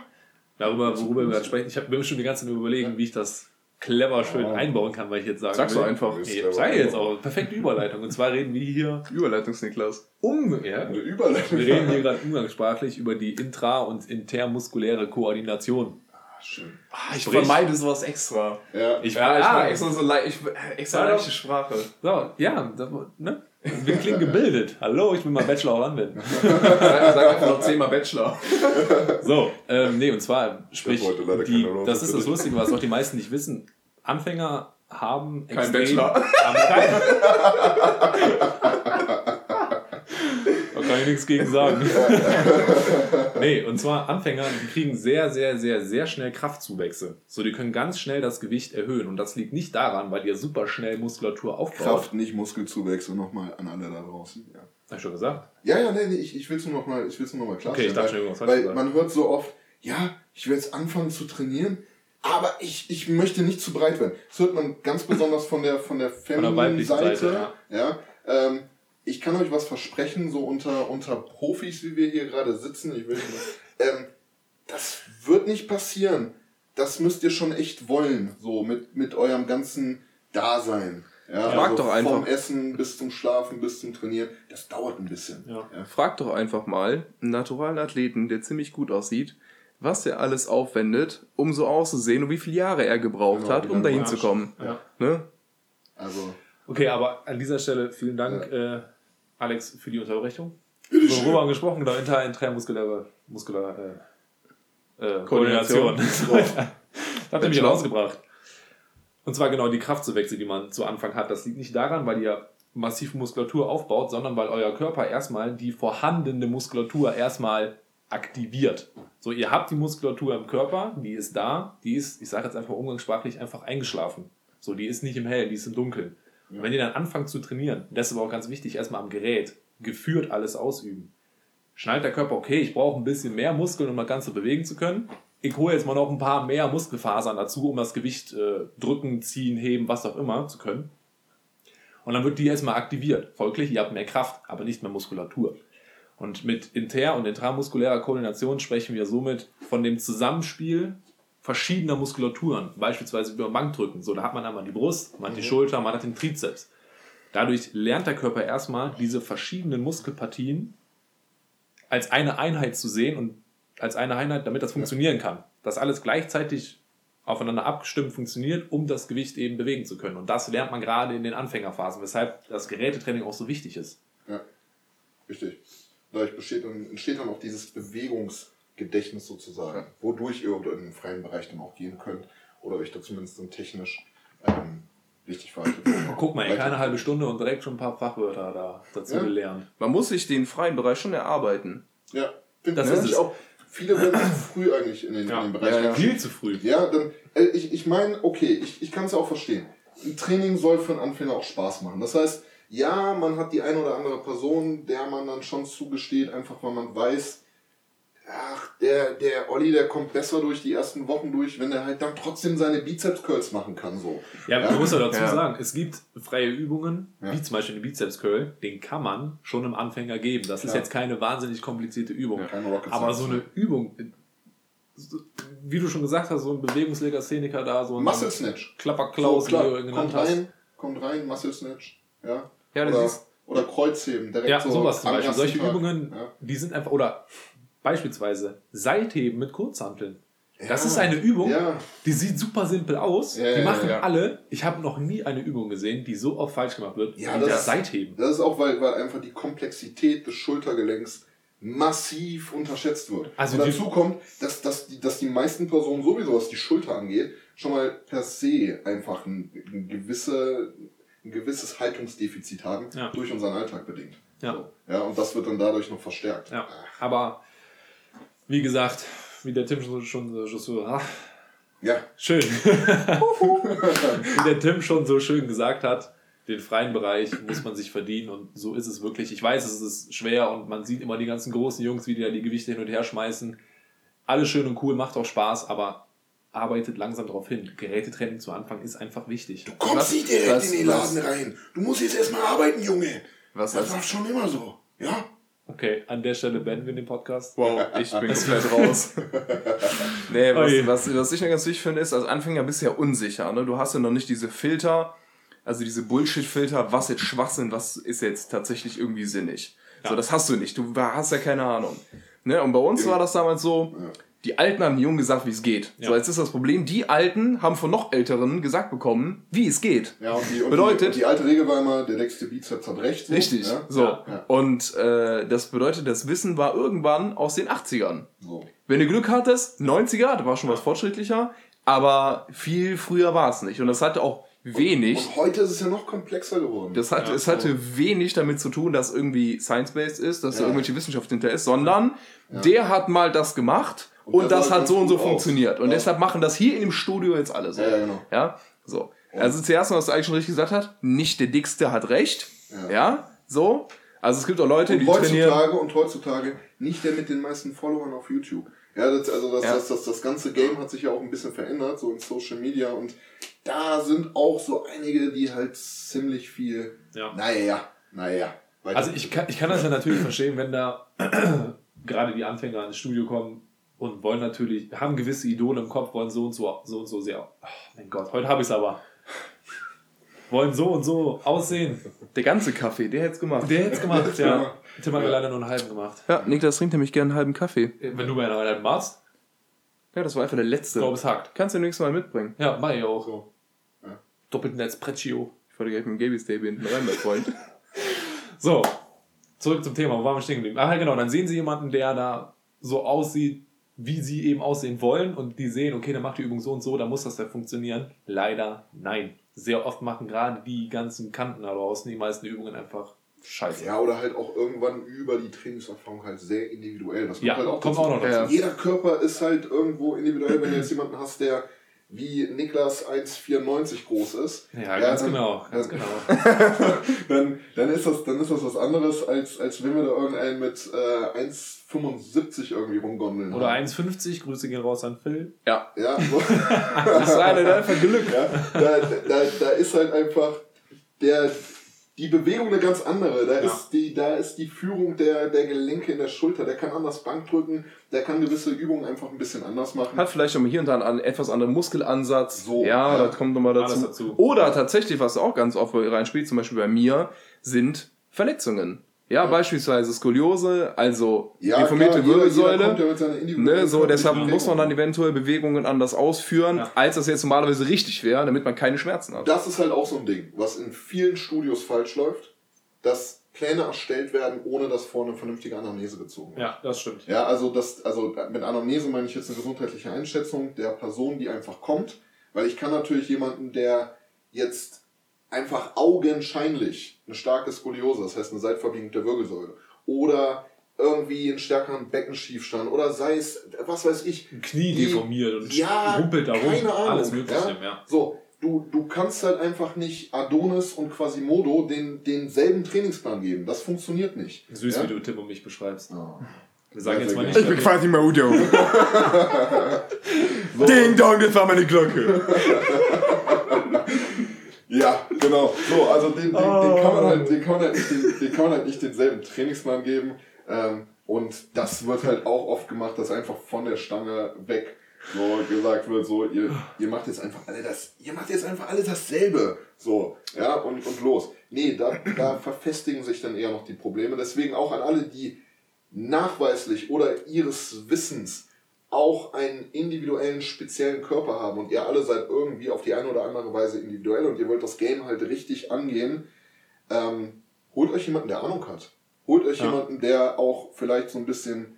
Darüber, worüber wir gerade sprechen, ich habe mir schon die ganze Zeit überlegen, wie ich das clever schön oh. einbauen kann, weil ich jetzt sage. Sagst du einfach. Ich sage jetzt auch. Perfekte Überleitung. Und zwar reden wir hier. Überleitungsniklas. Um, ja, eine Überleitung. Wir reden hier gerade umgangssprachlich über die intra- und intermuskuläre Koordination. Schön. Ah, ich Sprich. vermeide sowas extra. Ja, ich, ja, ich ja. extra so le ich, extra ja, leichte Sprache. So, ja, das, ne? Wir klingen gebildet. Hallo, ich bin mal Bachelor auch [LAUGHS] anwenden. sag, einfach noch zehnmal Bachelor. [LAUGHS] so, ähm, nee, und zwar, sprich, die, das ist das Lustige, was auch die meisten nicht wissen. Anfänger haben Kein Bachelor. Haben [LAUGHS] kein, da kann ich nichts gegen sagen. [LAUGHS] nee, und zwar Anfänger, die kriegen sehr, sehr, sehr, sehr schnell Kraftzuwächse. So, die können ganz schnell das Gewicht erhöhen. Und das liegt nicht daran, weil ihr super schnell Muskulatur aufbaut. Kraft, nicht Muskelzuwächse, nochmal an alle da draußen. Ja. Hast du schon gesagt? Ja, ja, nee, nee ich, ich will es nur nochmal noch klarstellen. Okay, ich dachte schon, was Weil, man hört so oft, ja, ich will jetzt anfangen zu trainieren, aber ich, ich möchte nicht zu breit werden. Das hört man ganz besonders von der, von der Feminine-Seite. Seite, ja. ja ähm, ich kann euch was versprechen, so unter, unter Profis, wie wir hier gerade sitzen. Ich will, ähm, das wird nicht passieren. Das müsst ihr schon echt wollen, so mit, mit eurem ganzen Dasein. Ja, Frag also doch einfach. Vom Essen bis zum Schlafen, bis zum Trainieren. Das dauert ein bisschen. Ja. Ja. Frag doch einfach mal einen naturalen Athleten, der ziemlich gut aussieht, was er alles aufwendet, um so auszusehen und wie viele Jahre er gebraucht genau, hat, um dahin zu kommen. Ja. Ne? Also. Okay, aber an dieser Stelle vielen Dank, ja. äh, Alex, für die Unterbrechung. Worüber haben wir gesprochen? Genau, inter, intramuskuläre muskuläre, äh, äh, Koordination. [LAUGHS] das hat nämlich rausgebracht. Und zwar genau die Kraftzuwächse, die man zu Anfang hat. Das liegt nicht daran, weil ihr massiv Muskulatur aufbaut, sondern weil euer Körper erstmal die vorhandene Muskulatur erstmal aktiviert. So, ihr habt die Muskulatur im Körper, die ist da, die ist, ich sage jetzt einfach umgangssprachlich, einfach eingeschlafen. So, die ist nicht im Hellen, die ist im Dunkeln. Ja. Wenn ihr dann anfangt zu trainieren, das ist aber auch ganz wichtig, erstmal am Gerät, geführt alles ausüben. Schnallt der Körper, okay, ich brauche ein bisschen mehr Muskeln, um das Ganze bewegen zu können. Ich hole jetzt mal noch ein paar mehr Muskelfasern dazu, um das Gewicht äh, drücken, ziehen, heben, was auch immer zu können. Und dann wird die erstmal aktiviert. Folglich, ihr habt mehr Kraft, aber nicht mehr Muskulatur. Und mit inter- und intramuskulärer Koordination sprechen wir somit von dem Zusammenspiel verschiedener Muskulaturen, beispielsweise über Bankdrücken. So, da hat man einmal die Brust, man hat die mhm. Schulter, man hat den Trizeps. Dadurch lernt der Körper erstmal diese verschiedenen Muskelpartien als eine Einheit zu sehen und als eine Einheit, damit das funktionieren kann. Dass alles gleichzeitig aufeinander abgestimmt funktioniert, um das Gewicht eben bewegen zu können. Und das lernt man gerade in den Anfängerphasen, weshalb das Gerätetraining auch so wichtig ist. Ja, richtig. Dadurch besteht entsteht dann auch dieses Bewegungs- Gedächtnis sozusagen, ja. wodurch ihr in den freien Bereich dann auch gehen könnt oder euch da zumindest dann technisch ähm, richtig verhaltet. Guck mal, keine halbe Stunde und direkt schon ein paar Fachwörter da dazu ja. gelernt. Man muss sich den freien Bereich schon erarbeiten. Ja, finde das ist auch. Viele werden zu früh eigentlich in den, ja. in den Bereich. Ja, ja. Viel zu früh. Ja, dann, äh, ich, ich meine, okay, ich, ich kann es ja auch verstehen. Ein Training soll für einen Anfänger auch Spaß machen. Das heißt, ja, man hat die eine oder andere Person, der man dann schon zugesteht, einfach weil man weiß, ach, der, der Olli, der kommt besser durch die ersten Wochen durch, wenn er halt dann trotzdem seine Bizeps-Curls machen kann. So. Ja, ja. man muss ja dazu ja. sagen, es gibt freie Übungen, ja. wie zum Beispiel den Bizeps-Curl, den kann man schon einem Anfänger geben. Das ist jetzt keine wahnsinnig komplizierte Übung. Aber so eine Übung, wie du schon gesagt hast, so ein Bewegungslegastheniker da, so ein Muscle Snatch. Klapperklaus, so, wie du genannt kommt hast. Rein, kommt rein, Muscle Snatch. Ja. Ja, das oder, ist oder Kreuzheben, direkt ja, so sowas zum Beispiel. Solche Tag. Übungen, die sind einfach, oder Beispielsweise Seitheben mit Kurzhanteln. Ja, das ist eine Übung, ja. die sieht super simpel aus. Ja, die machen alle. Ich habe noch nie eine Übung gesehen, die so oft falsch gemacht wird ja, wie das, Seitheben. Das ist auch, weil, weil einfach die Komplexität des Schultergelenks massiv unterschätzt wird. Also Und dazu kommt, dass, dass, die, dass die meisten Personen sowieso, was die Schulter angeht, schon mal per se einfach ein, ein, gewisse, ein gewisses Haltungsdefizit haben, durch unseren Alltag bedingt. Ja. So. ja. Und das wird dann dadurch noch verstärkt. Ja. Aber wie gesagt, wie der Tim schon, schon, schon so. Ach, ja. Schön. [LAUGHS] wie der Tim schon so schön gesagt hat, den freien Bereich muss man sich verdienen und so ist es wirklich. Ich weiß, es ist schwer und man sieht immer die ganzen großen Jungs, wie die da die Gewichte hin und her schmeißen. Alles schön und cool, macht auch Spaß, aber arbeitet langsam darauf hin. Gerätetraining zu Anfang ist einfach wichtig. Du kommst nicht direkt was, in den Laden was? rein. Du musst jetzt erstmal arbeiten, Junge. Was das war schon immer so. Ja? Okay, an der Stelle beenden wir den Podcast. Wow, ich bin komplett raus. [LAUGHS] nee, was, was, was ich noch ganz wichtig finde, ist, als Anfänger bist du ja unsicher. Ne? Du hast ja noch nicht diese Filter, also diese Bullshit-Filter, was jetzt Schwachsinn, was ist jetzt tatsächlich irgendwie sinnig. Ja. So, das hast du nicht. Du hast ja keine Ahnung. Ne? Und bei uns war das damals so, die Alten haben den Jungen gesagt, wie es geht. Ja. So, jetzt ist das Problem, die Alten haben von noch Älteren gesagt bekommen, wie es geht. Ja, und die, und bedeutet, die, und die alte Regel war immer, der nächste Bizeps hat recht. So. Richtig, ja? so. Ja. Und äh, das bedeutet, das Wissen war irgendwann aus den 80ern. So. Wenn du Glück hattest, 90er, da war schon was fortschrittlicher, aber viel früher war es nicht. Und das hatte auch wenig. Und, und, heute ist es ja noch komplexer geworden. Das hat, ja, es hatte so. wenig damit zu tun, dass irgendwie science-based ist, dass ja. da irgendwelche Wissenschaft hinter ist, sondern ja. der hat mal das gemacht und, und das, das hat so und so funktioniert. Und deshalb machen das hier in dem Studio jetzt alle so. Ja, genau. Ja, so. Also zuerst mal, was du eigentlich schon richtig gesagt hast, nicht der Dickste hat recht. Ja, so. Also es gibt auch Leute, und die heutzutage, trainieren. Und heutzutage nicht der mit den meisten Followern auf YouTube. Ja, das, also das, ja. Das, das, das ganze Game hat sich ja auch ein bisschen verändert, so in Social Media und da sind auch so einige, die halt ziemlich viel, ja. naja, naja. Also ich kann, ich kann das ja natürlich verstehen, wenn da [CLEARS THROAT] gerade die Anfänger ins Studio kommen und wollen natürlich, haben gewisse Idole im Kopf, wollen so und so, so und so sehr, oh mein Gott, heute habe ich es aber. Wollen so und so aussehen. Der ganze Kaffee, der hätte es gemacht. Der hätte es gemacht, [LAUGHS] ja. Tim hat mir leider nur einen halben gemacht. Ja, Niklas trinkt nämlich gerne einen halben Kaffee. Wenn du mir einen halben machst? Ja, das war einfach der letzte. Ich glaube, es hakt. Kannst du nächstes Mal mitbringen. Ja, mach ich auch. So. Ja. Doppelten Espresso. Ich wollte gleich mit dem Gaby's Day hinten rein, mein Freund. so, zurück zum Thema. Wo waren wir stehen geblieben? Ach ja, genau. Dann sehen sie jemanden, der da so aussieht, wie sie eben aussehen wollen und die sehen, okay, dann macht die Übung so und so, dann muss das ja funktionieren. Leider nein. Sehr oft machen gerade die ganzen Kanten da draußen die meisten Übungen einfach scheiße. Ja, oder halt auch irgendwann über die Trainingserfahrung halt sehr individuell. Das kommt ja, halt auch kommt dazu. auch noch dazu. Jeder Körper ist halt irgendwo individuell, wenn du jetzt jemanden hast, der wie Niklas 1,94 groß ist. Ja, ja ganz dann, genau, ganz dann, genau. [LAUGHS] dann, dann, ist das, dann ist das was anderes, als, als wenn wir da irgendeinen mit äh, 1,75 irgendwie rumgondeln. Oder 1,50, Grüße gehen raus an Phil. Ja. Ja, so. [LAUGHS] das [LAUGHS] ist eine einfach Glück. Ja, da, da, da ist halt einfach der, die Bewegung eine ganz andere. Da, ja. ist, die, da ist die Führung der, der Gelenke in der Schulter. Der kann anders Bank drücken, der kann gewisse Übungen einfach ein bisschen anders machen. Hat vielleicht auch hier und da einen etwas anderen Muskelansatz. So, ja, ja. das kommt nochmal dazu. dazu. Oder tatsächlich, was auch ganz oft reinspielt, zum Beispiel bei mir, sind Verletzungen. Ja, ja, beispielsweise Skoliose, also ja, deformierte Wirbelsäule. Ja ne, so, deshalb muss man dann eventuell Bewegungen anders ausführen, ja. als das jetzt normalerweise richtig wäre, damit man keine Schmerzen hat. Das ist halt auch so ein Ding, was in vielen Studios falsch läuft, dass Pläne erstellt werden, ohne dass vorne eine vernünftige Anamnese gezogen wird. Ja, das stimmt. Ja, also das, also mit Anamnese meine ich jetzt eine gesundheitliche Einschätzung der Person, die einfach kommt, weil ich kann natürlich jemanden, der jetzt einfach augenscheinlich eine starke Skoliose, das heißt eine Seitverbiegung der Wirbelsäule, oder irgendwie einen stärkeren Beckenschiefstand oder sei es, was weiß ich. Ein Knie die, deformiert und ja, rumpelt da rum. Keine Ahnung. Alles Mögliche, ja? ja. So, du, du kannst halt einfach nicht Adonis und Quasimodo den, denselben Trainingsplan geben. Das funktioniert nicht. Süß, ja? wie du Tim und mich beschreibst. Oh. Wir sagen jetzt mal nicht. Ich bin quasi Udo. [LAUGHS] [LAUGHS] so. Ding dong, das war meine Glocke. [LAUGHS] Ja, genau. So, also den, den, den, kann man halt, den, kann man halt nicht, den, den kann man halt nicht denselben Trainingsplan geben. Ähm, und das wird halt auch oft gemacht, dass einfach von der Stange weg so gesagt wird, so, ihr, ihr macht jetzt einfach alle das, ihr macht jetzt einfach alle dasselbe. So, ja, und, und los. Nee, da, da verfestigen sich dann eher noch die Probleme. Deswegen auch an alle, die nachweislich oder ihres Wissens auch einen individuellen, speziellen Körper haben und ihr alle seid irgendwie auf die eine oder andere Weise individuell und ihr wollt das Game halt richtig angehen, ähm, holt euch jemanden, der Ahnung hat. Holt euch ja. jemanden, der auch vielleicht so ein bisschen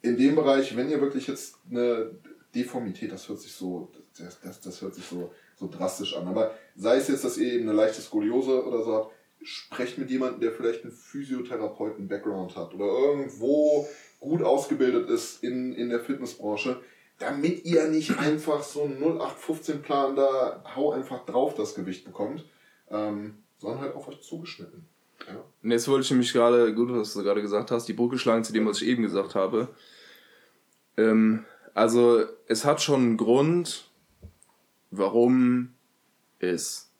in dem Bereich, wenn ihr wirklich jetzt eine Deformität, das hört sich so, das, das, das hört sich so, so drastisch an, aber sei es jetzt, dass ihr eben eine leichte Skoliose oder so habt, sprecht mit jemandem, der vielleicht einen Physiotherapeuten-Background hat oder irgendwo gut ausgebildet ist in, in der Fitnessbranche, damit ihr nicht [CLEARS THROAT] einfach so einen 0815-Plan da, hau einfach drauf das Gewicht bekommt, ähm, sondern halt auf euch zugeschnitten. Ja. Und jetzt wollte ich nämlich gerade, gut, was du gerade gesagt hast, die Brücke schlagen zu dem, was ich eben gesagt habe. Ähm, also, es hat schon einen Grund, warum es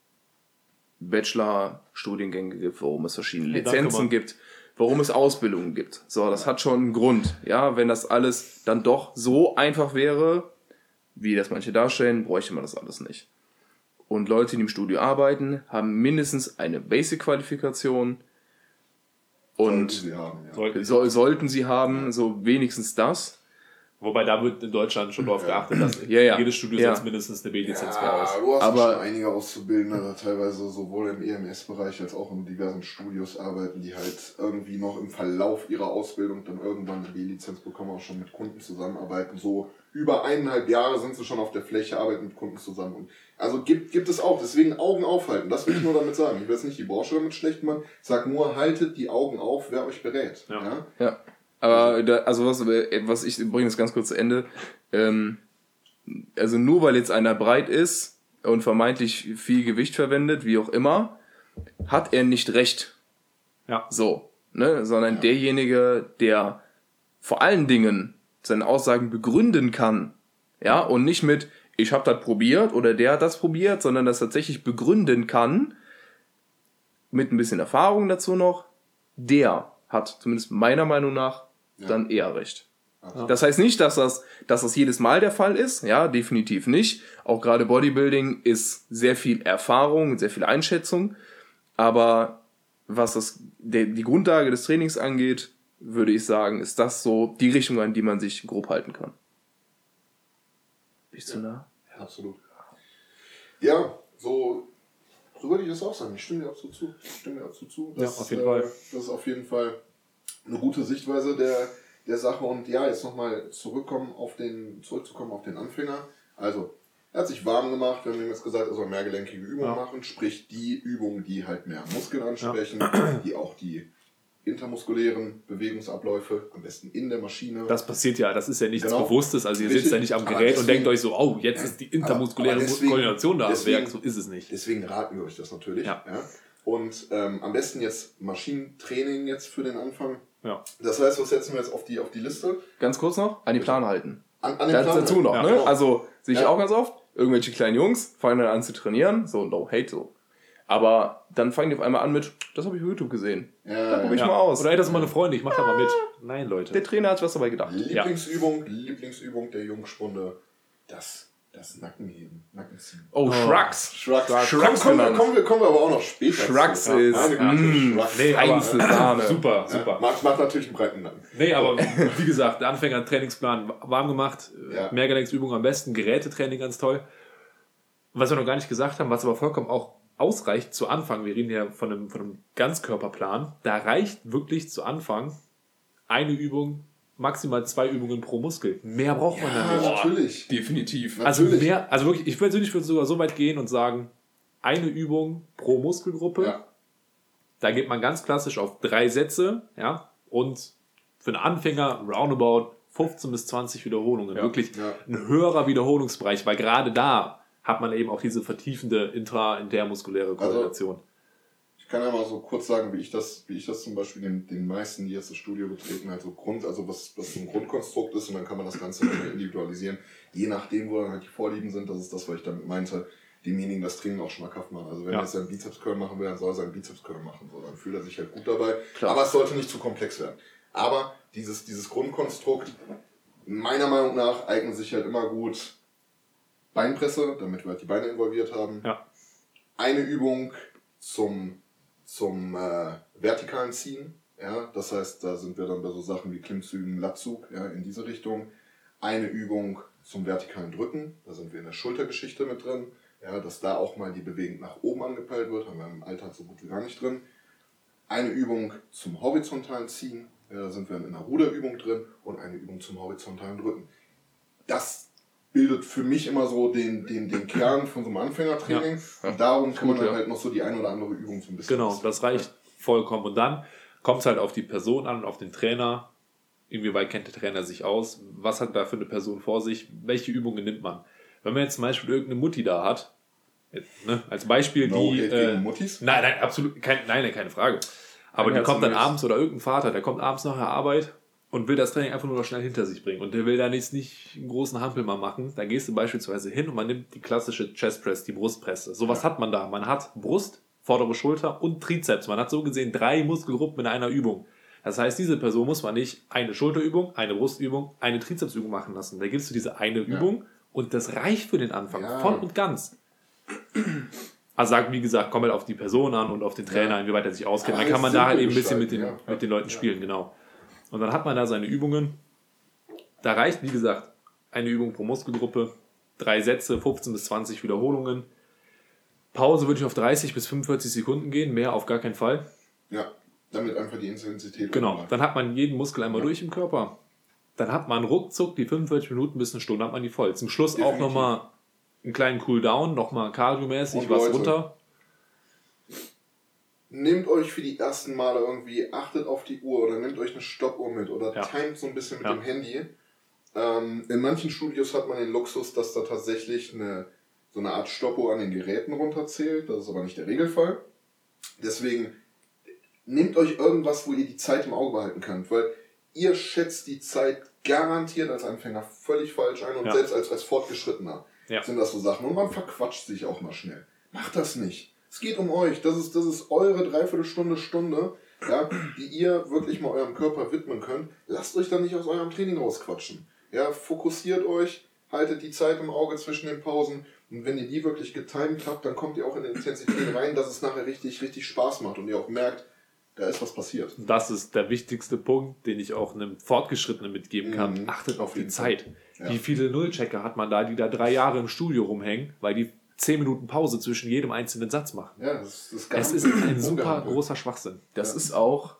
Bachelor-Studiengänge gibt, warum es verschiedene Lizenzen gibt, warum es Ausbildungen gibt. So, das hat schon einen Grund. Ja, wenn das alles dann doch so einfach wäre, wie das manche darstellen, bräuchte man das alles nicht. Und Leute, die im Studio arbeiten, haben mindestens eine Basic-Qualifikation. Und sollten sie haben, ja. sollten, so, sollten sie haben, so wenigstens das. Wobei da wird in Deutschland schon darauf geachtet, dass ja, ja. jedes Studio ja. setzt mindestens eine B-Lizenz ja. Du hast aber schon einige Auszubildende, teilweise sowohl im EMS-Bereich als auch in diversen Studios arbeiten, die halt irgendwie noch im Verlauf ihrer Ausbildung dann irgendwann eine B-Lizenz bekommen, auch schon mit Kunden zusammenarbeiten. So über eineinhalb Jahre sind sie schon auf der Fläche, arbeiten mit Kunden zusammen. Und also gibt, gibt es auch. Deswegen Augen aufhalten. Das will ich nur damit sagen. Ich will jetzt nicht die Branche damit schlecht machen. Sag nur, haltet die Augen auf, wer euch berät. Ja. ja? ja. Aber da, also was, was ich bringe das ganz kurz zu Ende. Ähm, also nur weil jetzt einer breit ist und vermeintlich viel Gewicht verwendet, wie auch immer, hat er nicht recht. Ja. So, ne, sondern ja. derjenige, der vor allen Dingen seine Aussagen begründen kann, ja, und nicht mit ich habe das probiert oder der hat das probiert, sondern das tatsächlich begründen kann mit ein bisschen Erfahrung dazu noch, der hat zumindest meiner Meinung nach ja. dann eher recht. Ja. Das heißt nicht, dass das, dass das jedes Mal der Fall ist. Ja, definitiv nicht. Auch gerade Bodybuilding ist sehr viel Erfahrung, sehr viel Einschätzung. Aber was das, der, die Grundlage des Trainings angeht, würde ich sagen, ist das so die Richtung, an die man sich grob halten kann. Bist du nah? Ja, absolut. Ja, so, so würde ich das auch sagen. Ich stimme dir absolut zu. Ich stimme dir absolut zu. Das, ja, auf jeden äh, Fall. Das ist auf jeden Fall eine gute Sichtweise der, der Sache. Und ja, jetzt nochmal zurückkommen auf den, zurückzukommen auf den Anfänger. Also, er hat sich warm gemacht, wir haben ihm jetzt gesagt, er soll mehrgelenkige Übungen ja. machen, sprich die Übungen, die halt mehr Muskeln ansprechen, ja. [CLEARS THROAT] die auch die intermuskulären Bewegungsabläufe, am besten in der Maschine. Das passiert ja, das ist ja nichts genau. Bewusstes. Also ihr Richtig. sitzt ja nicht am Gerät deswegen, und denkt euch so, oh, jetzt ist die intermuskuläre deswegen, Koordination da am Werk. So ist es nicht. Deswegen raten wir euch das natürlich. Ja. ja. Und ähm, am besten jetzt Maschinentraining jetzt für den Anfang. Ja. Das heißt, was setzen wir jetzt auf die, auf die Liste? Ganz kurz noch, an die Plan halten. An, an den Plan dazu noch, ja, ne? Genau. Also, sehe ich ja. auch ganz oft, irgendwelche kleinen Jungs fangen dann an zu trainieren, so no hate so. Aber dann fangen die auf einmal an mit, das habe ich auf YouTube gesehen. Ja, da probiere ich ja. mal aus. Oder ey, das ist meine Freunde, ich mache da mal mit. Nein, Leute. Der Trainer hat was dabei gedacht. Lieblingsübung, Lieblingsübung der Jungspunde, das das Nackenheben, Nackenziehen. Oh, Shrugs. Shrugs. Shrugs. Shrugs kommen, kommen, kommen, wir, kommen wir aber auch noch später Shrugs zu. ist ja, mm, Shrugs. Nee, aber, Sahne. super, super. Ja, macht, macht natürlich einen breiten Nacken. Nee, aber wie gesagt, der Anfänger Trainingsplan warm gemacht, ja. Mehrgelenksübungen am besten, Gerätetraining ganz toll. Was wir noch gar nicht gesagt haben, was aber vollkommen auch ausreicht zu Anfang, wir reden ja von einem, von einem Ganzkörperplan, da reicht wirklich zu Anfang eine Übung maximal zwei Übungen pro Muskel. Mehr braucht ja, man dann nicht. Natürlich. Definitiv. Also natürlich. mehr, also wirklich, ich persönlich würde sogar so weit gehen und sagen, eine Übung pro Muskelgruppe. Ja. Da geht man ganz klassisch auf drei Sätze, ja, und für einen Anfänger roundabout 15 bis 20 Wiederholungen. Ja. Wirklich ja. ein höherer Wiederholungsbereich, weil gerade da hat man eben auch diese vertiefende intra-intermuskuläre Koordination. Also kann ja mal so kurz sagen, wie ich das, wie ich das zum Beispiel den, den meisten, die jetzt das Studio betreten, halt so Grund, also was, was ein Grundkonstrukt ist und dann kann man das Ganze nochmal individualisieren, je nachdem, wo dann halt die Vorlieben sind, das ist das, was ich damit meinte, demjenigen das Training auch schmackhaft machen. Also wenn ja. er jetzt seinen Bizeps-Curl machen will, dann soll er seinen Bizeps-Curl machen, so, dann fühlt er sich halt gut dabei. Klar. Aber es sollte nicht zu komplex werden. Aber dieses, dieses Grundkonstrukt, meiner Meinung nach, eignet sich halt immer gut Beinpresse, damit wir halt die Beine involviert haben. Ja. Eine Übung zum zum äh, vertikalen Ziehen. Ja, das heißt, da sind wir dann bei so Sachen wie Klimmzügen, Latzug, ja, in diese Richtung. Eine Übung zum vertikalen Drücken, da sind wir in der Schultergeschichte mit drin. Ja, dass da auch mal die Bewegung nach oben angepeilt wird, haben wir im Alltag so gut wie gar nicht drin. Eine Übung zum horizontalen Ziehen, ja, da sind wir in einer Ruderübung drin und eine Übung zum horizontalen Drücken. Das bildet für mich immer so den, den, den Kern von so einem Anfängertraining. Ja. Und darum kann man dann halt noch so die eine oder andere Übung so ein bisschen. Genau, das reicht vollkommen. Und dann kommt es halt auf die Person an, auf den Trainer. Inwieweit kennt der Trainer sich aus? Was hat da für eine Person vor sich? Welche Übungen nimmt man? Wenn man jetzt zum Beispiel irgendeine Mutti da hat, ne, als Beispiel no, die. Äh, Muttis? Nein, nein, absolut, kein, nein, keine Frage. Aber die kommt dann abends oder irgendein Vater, der kommt abends nach der Arbeit und will das Training einfach nur noch schnell hinter sich bringen. Und der will da jetzt nicht einen großen Hampel mal machen. Da gehst du beispielsweise hin und man nimmt die klassische Chest Press, die Brustpresse. So was ja. hat man da. Man hat Brust, vordere Schulter und Trizeps. Man hat so gesehen drei Muskelgruppen in einer Übung. Das heißt, diese Person muss man nicht eine Schulterübung, eine Brustübung, eine Trizepsübung machen lassen. Da gibst du diese eine ja. Übung und das reicht für den Anfang, ja. voll und ganz. Also sagt, wie gesagt, kommt halt auf die Person an und auf den Trainer, inwieweit er sich auskennt. Dann kann man da halt eben ein bisschen mit den, mit den Leuten spielen, genau. Und dann hat man da seine Übungen. Da reicht, wie gesagt, eine Übung pro Muskelgruppe, drei Sätze, 15 bis 20 Wiederholungen. Pause würde ich auf 30 bis 45 Sekunden gehen, mehr auf gar keinen Fall. Ja, damit einfach die Intensität. Genau, dann hat man jeden Muskel einmal ja. durch im Körper. Dann hat man ruckzuck die 45 Minuten bis eine Stunde, hat man die voll. Zum Schluss Definitiv. auch nochmal einen kleinen Cooldown, nochmal kardiomäßig was runter nehmt euch für die ersten Male irgendwie, achtet auf die Uhr oder nehmt euch eine Stoppuhr mit oder ja. timet so ein bisschen mit ja. dem Handy. Ähm, in manchen Studios hat man den Luxus, dass da tatsächlich eine, so eine Art Stoppuhr an den Geräten runterzählt. Das ist aber nicht der Regelfall. Deswegen nehmt euch irgendwas, wo ihr die Zeit im Auge behalten könnt, weil ihr schätzt die Zeit garantiert als Anfänger völlig falsch ein und ja. selbst als, als Fortgeschrittener sind das so Sachen. Und man verquatscht sich auch mal schnell. Macht das nicht. Es geht um euch. Das ist, das ist eure Dreiviertelstunde, Stunde, ja, die ihr wirklich mal eurem Körper widmen könnt. Lasst euch dann nicht aus eurem Training rausquatschen. Ja, fokussiert euch, haltet die Zeit im Auge zwischen den Pausen. Und wenn ihr die wirklich getimt habt, dann kommt ihr auch in die Intensität rein, dass es nachher richtig, richtig Spaß macht und ihr auch merkt, da ist was passiert. Das ist der wichtigste Punkt, den ich auch einem Fortgeschrittenen mitgeben kann. Mhm. Achtet auf die Zeit. Ja. Wie viele Nullchecker hat man da, die da drei Jahre im Studio rumhängen, weil die 10 Minuten Pause zwischen jedem einzelnen Satz machen. Ja, das, das es ist ein super großer Schwachsinn. Das ja. ist auch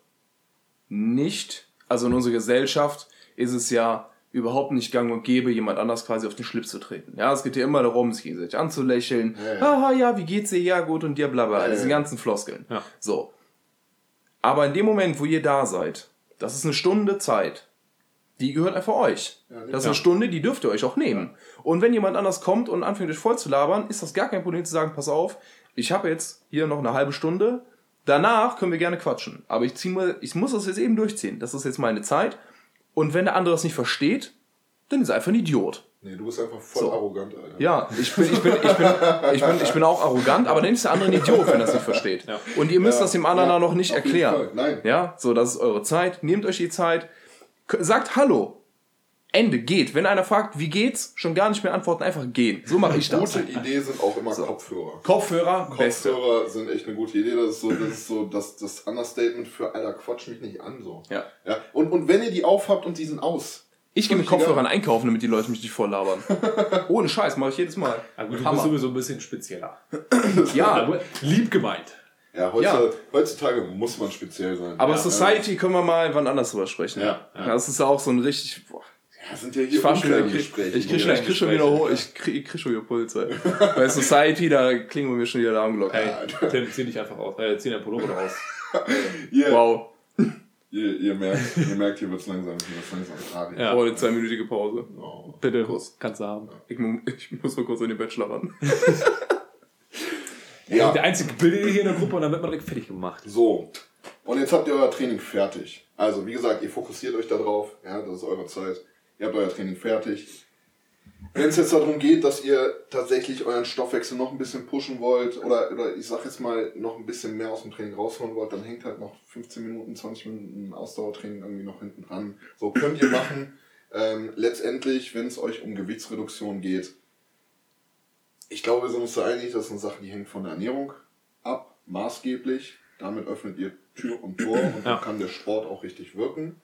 nicht, also in unserer Gesellschaft ist es ja überhaupt nicht gang und gäbe, jemand anders quasi auf den Schlips zu treten. Ja, es geht ja immer darum, sich gegenseitig anzulächeln. Ja, ja. Haha, ja, wie geht's dir? Ja, gut und dir, bla, bla. Ja, diese ganzen Floskeln. Ja. So. Aber in dem Moment, wo ihr da seid, das ist eine Stunde Zeit, die gehört einfach euch. Ja, das ist eine Stunde, die dürft ihr euch auch nehmen. Ja. Und wenn jemand anders kommt und anfängt euch voll zu labern, ist das gar kein Problem zu sagen, pass auf, ich habe jetzt hier noch eine halbe Stunde, danach können wir gerne quatschen. Aber ich, zieh mal, ich muss das jetzt eben durchziehen. Das ist jetzt meine Zeit. Und wenn der andere das nicht versteht, dann ist er einfach ein Idiot. Nee, du bist einfach voll so. arrogant, Alter. Ja, ich bin, ich, bin, ich, bin, ich, bin, ich bin auch arrogant, aber dann ist der andere ein Idiot, wenn er es nicht versteht. Ja. Und ihr müsst ja, das dem anderen ja, noch nicht erklären. Nein. Ja, so, das ist eure Zeit. Nehmt euch die Zeit sagt Hallo. Ende, geht. Wenn einer fragt, wie geht's, schon gar nicht mehr antworten, einfach gehen. So mache ich das. Gute Idee sind auch immer so. Kopfhörer. Kopfhörer, Kopfhörer beste. sind echt eine gute Idee. Das ist so, das ist so das, das Understatement für, Alter, quatsch mich nicht an, so. Ja. ja. Und, und wenn ihr die aufhabt und die sind aus. Ich gehe mit Kopfhörern einkaufen, damit die Leute mich nicht voll labern. [LAUGHS] Ohne Scheiß, mache ich jedes Mal. Ja, gut, du Hammer. bist sowieso ein bisschen spezieller. [CLEARS THROAT] ja, lieb gemeint. Ja, heutzutage, ja. heutzutage muss man speziell sein. Aber ja, Society ja. können wir mal wann anders drüber sprechen. Ja, ja. Das ist auch so ein richtig. Boah. Ja, sind ja hier ich Gespräche. Ich krieg, ich krieg schon wieder hoch, ich krieg, ich krieg schon wieder Puls. Ey. Bei Society, da klingen wir mir schon wieder Alarmglocken. Ey, Tim, zieh dich einfach aus. Äh, zieh dein Pullover raus. yeah. [LAUGHS] Wow. Ihr, ihr, merkt, ihr merkt, hier wird's langsam, hier wird's langsam. Ja. Oh, eine zweiminütige Pause. Oh. Bitte, Kuss. kannst du haben. Ich, [LAUGHS] ich muss mal kurz in den Bachelor ran. [LAUGHS] Ja. Der einzige Bilder hier in der Gruppe und dann wird man direkt fertig gemacht. So. Und jetzt habt ihr euer Training fertig. Also, wie gesagt, ihr fokussiert euch darauf. Ja, das ist eure Zeit. Ihr habt euer Training fertig. Wenn es jetzt darum geht, dass ihr tatsächlich euren Stoffwechsel noch ein bisschen pushen wollt oder, oder ich sag jetzt mal noch ein bisschen mehr aus dem Training rausholen wollt, dann hängt halt noch 15 Minuten, 20 Minuten Ausdauertraining irgendwie noch hinten dran. So könnt ihr machen. Ähm, letztendlich, wenn es euch um Gewichtsreduktion geht, ich glaube, wir sind uns da einig, das ist eine Sache, die hängt von der Ernährung ab, maßgeblich. Damit öffnet ihr Tür und Tor und dann kann der Sport auch richtig wirken.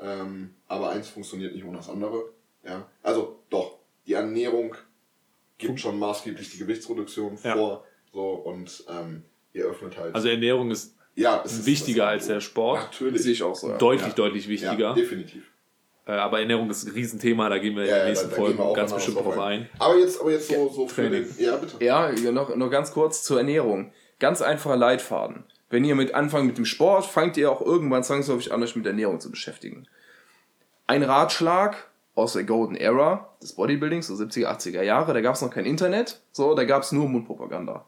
Ähm, aber eins funktioniert nicht ohne das andere. Ja? Also doch, die Ernährung gibt schon maßgeblich die Gewichtsreduktion ja. vor. So, und ähm, ihr öffnet halt. Also Ernährung ist, ja, ist wichtiger als der Sport. Natürlich. Sehe ich auch so. Deutlich, deutlich wichtiger. definitiv. Äh, aber Ernährung ist ein Riesenthema, da gehen wir ja, in den nächsten Folgen ganz bestimmt drauf ein. ein. Aber jetzt, aber jetzt so, so für den, ja, bitte. Ja, noch, noch ganz kurz zur Ernährung. Ganz einfacher Leitfaden. Wenn ihr mit anfangt mit dem Sport, fangt ihr auch irgendwann zwangsläufig an, euch mit Ernährung zu beschäftigen. Ein Ratschlag aus der Golden Era des Bodybuildings, so 70er, 80er Jahre, da gab es noch kein Internet, so, da gab es nur Mundpropaganda.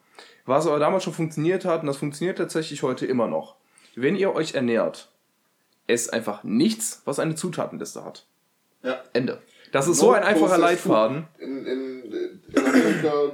Was aber damals schon funktioniert hat, und das funktioniert tatsächlich heute immer noch. Wenn ihr euch ernährt, esst einfach nichts, was eine Zutatenliste hat. Ja. Ende. Das ist no so ein einfacher Leitfaden. In, in, in Amerika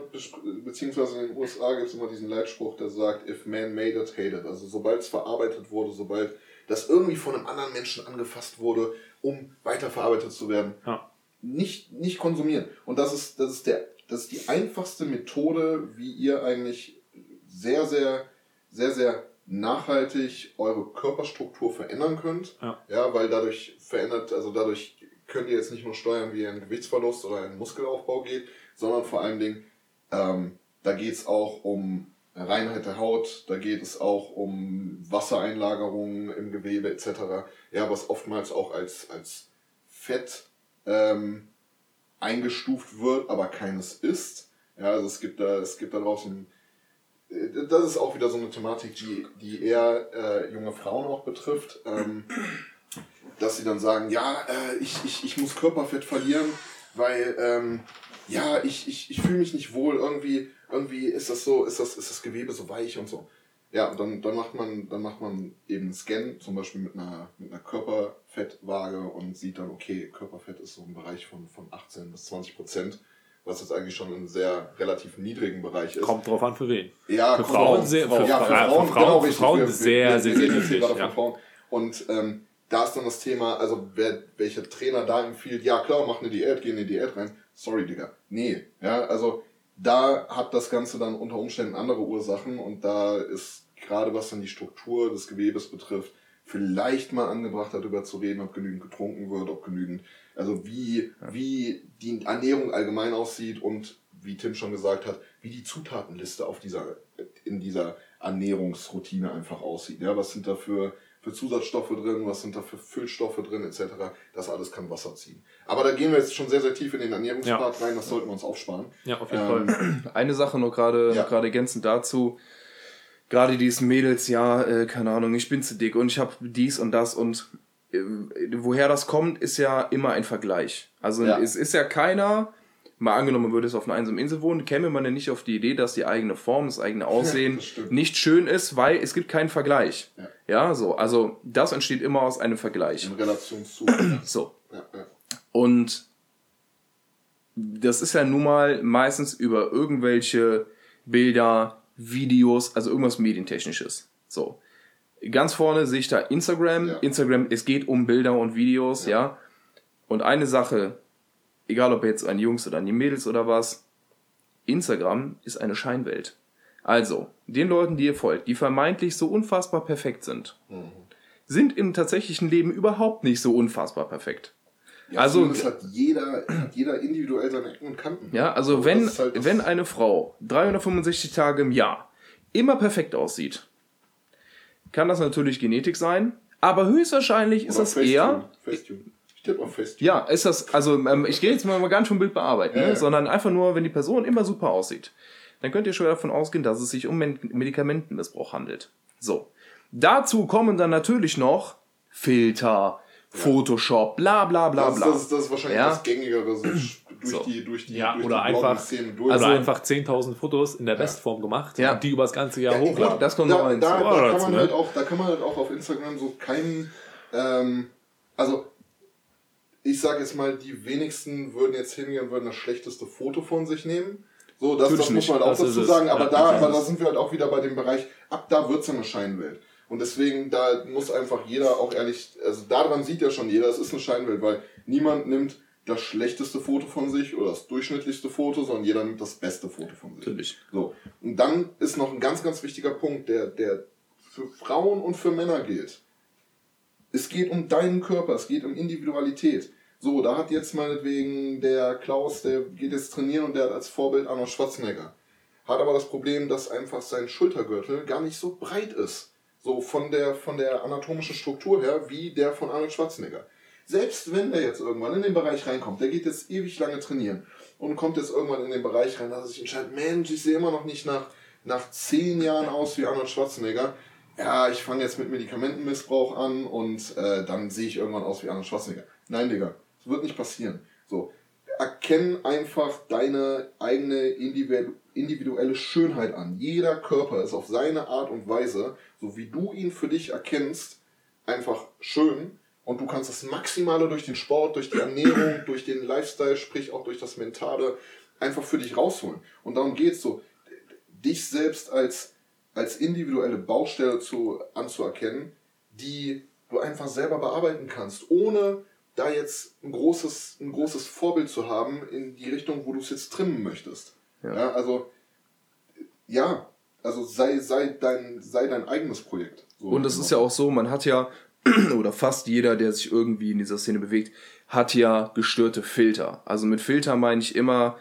beziehungsweise in den USA gibt es immer diesen Leitspruch, der sagt, if man made it, hate it. Also sobald es verarbeitet wurde, sobald das irgendwie von einem anderen Menschen angefasst wurde, um weiterverarbeitet zu werden, ja. nicht, nicht konsumieren. Und das ist, das, ist der, das ist die einfachste Methode, wie ihr eigentlich sehr, sehr, sehr, sehr nachhaltig eure Körperstruktur verändern könnt. Ja. ja, weil dadurch verändert, also dadurch könnt ihr jetzt nicht nur steuern, wie ein Gewichtsverlust oder ein Muskelaufbau geht, sondern vor allen Dingen, ähm, da geht es auch um Reinheit der Haut, da geht es auch um Wassereinlagerungen im Gewebe etc. Ja, was oftmals auch als, als Fett ähm, eingestuft wird, aber keines ist. Ja, also es gibt da, es gibt da draußen das ist auch wieder so eine Thematik, die, die eher äh, junge Frauen auch betrifft, ähm, dass sie dann sagen, ja, äh, ich, ich, ich muss Körperfett verlieren, weil ähm, ja, ich, ich, ich fühle mich nicht wohl, irgendwie, irgendwie ist das so, ist das, ist das Gewebe so weich und so. Ja, dann, dann macht man, dann macht man eben einen Scan, zum Beispiel mit einer, mit einer Körperfettwaage und sieht dann, okay, Körperfett ist so im Bereich von, von 18 bis 20 Prozent was jetzt eigentlich schon ein sehr relativ niedrigen Bereich ist. Kommt drauf an, für wen. Ja, für Frauen, sehr, für, ja, für Frauen, für Frauen, genau, für Frauen sehr, sehr, sehr, sehr wichtig. Ja. Frauen. Und ähm, da ist dann das Thema, also wer, welcher Trainer da empfiehlt, ja klar, mach eine Diät, geh in die Diät rein. Sorry, Digga. Nee. Ja, also da hat das Ganze dann unter Umständen andere Ursachen und da ist gerade was dann die Struktur des Gewebes betrifft, vielleicht mal angebracht darüber zu reden, ob genügend getrunken wird, ob genügend also wie, wie die Ernährung allgemein aussieht und wie Tim schon gesagt hat, wie die Zutatenliste auf dieser, in dieser Ernährungsroutine einfach aussieht. Ja, was sind da für, für Zusatzstoffe drin, was sind da für Füllstoffe drin, etc. Das alles kann Wasser ziehen. Aber da gehen wir jetzt schon sehr, sehr tief in den Ernährungspart ja. rein, das sollten wir uns aufsparen. Ja, auf jeden ähm, Fall. [CLEARS THROAT] Eine Sache noch gerade ja. gerade ergänzend dazu. Gerade diese Mädels, ja, äh, keine Ahnung, ich bin zu dick und ich habe dies und das und woher das kommt, ist ja immer ein Vergleich. Also ja. es ist ja keiner, mal angenommen, man würde es auf einer einsamen Insel wohnen, käme man ja nicht auf die Idee, dass die eigene Form, das eigene [LAUGHS] Aussehen ja, das nicht schön ist, weil es gibt keinen Vergleich. Ja. ja. so. Also das entsteht immer aus einem Vergleich. In Relation zu. [CLEARS THROAT] so. Und das ist ja nun mal meistens über irgendwelche Bilder, Videos, also irgendwas Medientechnisches. So. Ganz vorne sehe ich da Instagram. Ja. Instagram, es geht um Bilder und Videos, ja. ja. Und eine Sache, egal ob jetzt an Jungs oder an die Mädels oder was, Instagram ist eine Scheinwelt. Also, den Leuten, die ihr folgt, die vermeintlich so unfassbar perfekt sind, mhm. sind im tatsächlichen Leben überhaupt nicht so unfassbar perfekt. Ja, also hat jeder, hat jeder individuell seine Ecken und Kanten. Ja, also so, wenn, halt wenn eine Frau 365 Tage im Jahr immer perfekt aussieht, kann das natürlich Genetik sein, aber höchstwahrscheinlich ist das eher. Festune. Ich tippe auf Festune. Ja, ist das, also ähm, ich gehe jetzt mal gar nicht vom Bild bearbeiten, ja, ne, ja. sondern einfach nur, wenn die Person immer super aussieht, dann könnt ihr schon davon ausgehen, dass es sich um Medikamentenmissbrauch handelt. So. Dazu kommen dann natürlich noch Filter, Photoshop, bla bla bla bla. Das, das, das ist wahrscheinlich ja? das gängigere so [CLEARS THROAT] durch so. die durch die ja, durch oder die einfach durch. also einfach 10.000 Fotos in der Bestform gemacht ja. und die über das ganze Jahr ja, hochladen. Das kommt da, noch. Da, da, da, kann man halt auch, da kann man halt auch auf Instagram so keinen ähm, also ich sage jetzt mal, die wenigsten würden jetzt hingehen und würden das schlechteste Foto von sich nehmen. So, das, das muss man halt auch dazu sagen, aber, da, aber da sind wir halt auch wieder bei dem Bereich, ab da wird es eine Scheinwelt. Und deswegen, da muss einfach jeder auch ehrlich, also daran sieht ja schon jeder, es ist eine Scheinwelt, weil niemand nimmt das schlechteste Foto von sich oder das durchschnittlichste Foto, sondern jeder nimmt das beste Foto von sich. Natürlich. So. Und dann ist noch ein ganz, ganz wichtiger Punkt, der, der für Frauen und für Männer gilt. Es geht um deinen Körper, es geht um Individualität. So, da hat jetzt meinetwegen der Klaus, der geht jetzt trainieren und der hat als Vorbild Arnold Schwarzenegger. Hat aber das Problem, dass einfach sein Schultergürtel gar nicht so breit ist. So von der, von der anatomischen Struktur her wie der von Arnold Schwarzenegger. Selbst wenn der jetzt irgendwann in den Bereich reinkommt, der geht jetzt ewig lange trainieren und kommt jetzt irgendwann in den Bereich rein, dass er sich entscheidet, Mensch, ich sehe immer noch nicht nach, nach zehn Jahren aus wie Arnold Schwarzenegger. Ja, ich fange jetzt mit Medikamentenmissbrauch an und äh, dann sehe ich irgendwann aus wie Arnold Schwarzenegger. Nein, Digga, das wird nicht passieren. So, erkenn einfach deine eigene individuelle Schönheit an. Jeder Körper ist auf seine Art und Weise, so wie du ihn für dich erkennst, einfach schön. Und du kannst das Maximale durch den Sport, durch die Ernährung, [CLEARS THROAT] durch den Lifestyle, sprich auch durch das Mentale, einfach für dich rausholen. Und darum geht es so, dich selbst als, als individuelle Baustelle zu, anzuerkennen, die du einfach selber bearbeiten kannst, ohne da jetzt ein großes, ein großes Vorbild zu haben in die Richtung, wo du es jetzt trimmen möchtest. Ja. ja. also, ja, also sei, sei, dein, sei dein eigenes Projekt. So und es ist ja auch so, man hat ja, [CLEARS THROAT] oder fast jeder, der sich irgendwie in dieser Szene bewegt, hat ja gestörte Filter. Also mit Filter meine ich immer,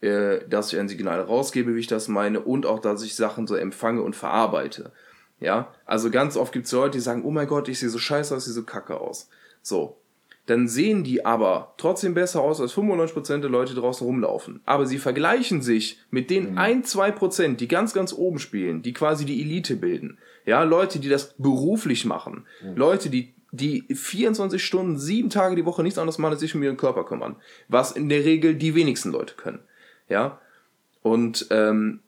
äh, dass ich ein Signal rausgebe, wie ich das meine, und auch, dass ich Sachen so empfange und verarbeite. Ja, also ganz oft gibt es Leute, die sagen, oh mein Gott, ich sehe so scheiße aus, ich sehe so kacke aus. So, dann sehen die aber trotzdem besser aus, als 95% der Leute draußen rumlaufen. Aber sie vergleichen sich mit den mhm. 1, 2%, die ganz, ganz oben spielen, die quasi die Elite bilden. Ja, Leute, die das beruflich machen. Mhm. Leute, die, die 24 Stunden, sieben Tage die Woche nichts anderes machen, als sich um ihren Körper kümmern. Was in der Regel die wenigsten Leute können. Ja. Und ähm,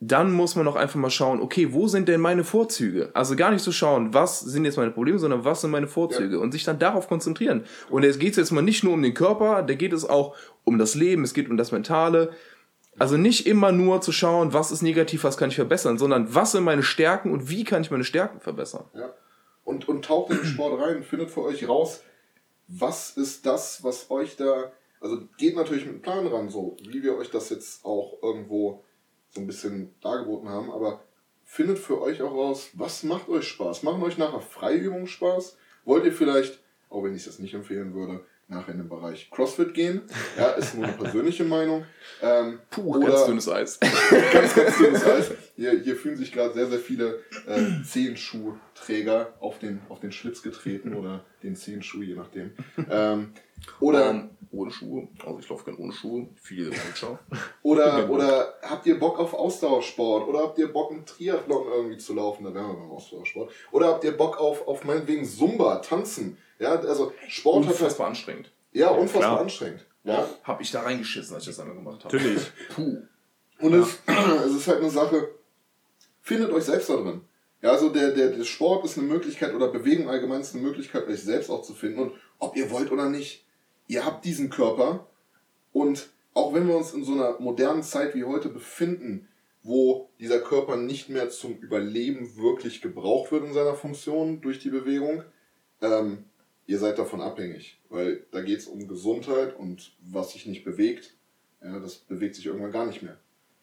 dann muss man auch einfach mal schauen, okay, wo sind denn meine Vorzüge? Also gar nicht so schauen, was sind jetzt meine Probleme, sondern was sind meine Vorzüge ja. und sich dann darauf konzentrieren. Und es geht jetzt mal nicht nur um den Körper, da geht es auch um das Leben, es geht um das Mentale. Also nicht immer nur zu schauen, was ist negativ, was kann ich verbessern, sondern was sind meine Stärken und wie kann ich meine Stärken verbessern. Ja. Und, und taucht in den Sport rein, findet für euch raus, was ist das, was euch da, also geht natürlich mit einem Plan ran, so wie wir euch das jetzt auch irgendwo so ein bisschen dargeboten haben, aber findet für euch auch raus, was macht euch Spaß? Machen euch nachher Freiübungen Spaß? Wollt ihr vielleicht, auch wenn ich das nicht empfehlen würde, nachher in den Bereich CrossFit gehen? Ja, ist nur eine [LAUGHS] persönliche Meinung. Ähm, Puh, oder ganz dünnes Eis. [LAUGHS] ganz, ganz dünnes Eis. Hier, hier fühlen sich gerade sehr, sehr viele äh, Zehenschuhträger auf den, auf den Schlitz getreten oder den Zehenschuh, je nachdem. Ähm, oder um, ohne Schuhe. Also ich laufe gerne ohne Schuhe. Viel Rutscher. oder, [LAUGHS] oder habt ihr Bock auf Ausdauersport? Oder habt ihr Bock, einen Triathlon irgendwie zu laufen? Da wären wir beim Ausdauersport. Oder habt ihr Bock auf, auf meinetwegen Zumba, Tanzen? Ja, also Sport unfassbar hat anstrengend. Ja, unfassbar klar. anstrengend. Ja. Hab ich da reingeschissen, als ich das einmal gemacht habe. Natürlich. [LAUGHS] Puh. Und ja. es, [CLEARS THROAT] es ist halt eine Sache, findet euch selbst da drin. Ja, also der, der, der Sport ist eine Möglichkeit oder Bewegung allgemein ist eine Möglichkeit, euch selbst auch zu finden. Und ob ihr wollt oder nicht, ihr habt diesen Körper und auch wenn wir uns in so einer modernen Zeit wie heute befinden, wo dieser Körper nicht mehr zum Überleben wirklich gebraucht wird in seiner Funktion durch die Bewegung, ähm, ihr seid davon abhängig, weil da geht es um Gesundheit und was sich nicht bewegt, ja, das bewegt sich irgendwann gar nicht mehr.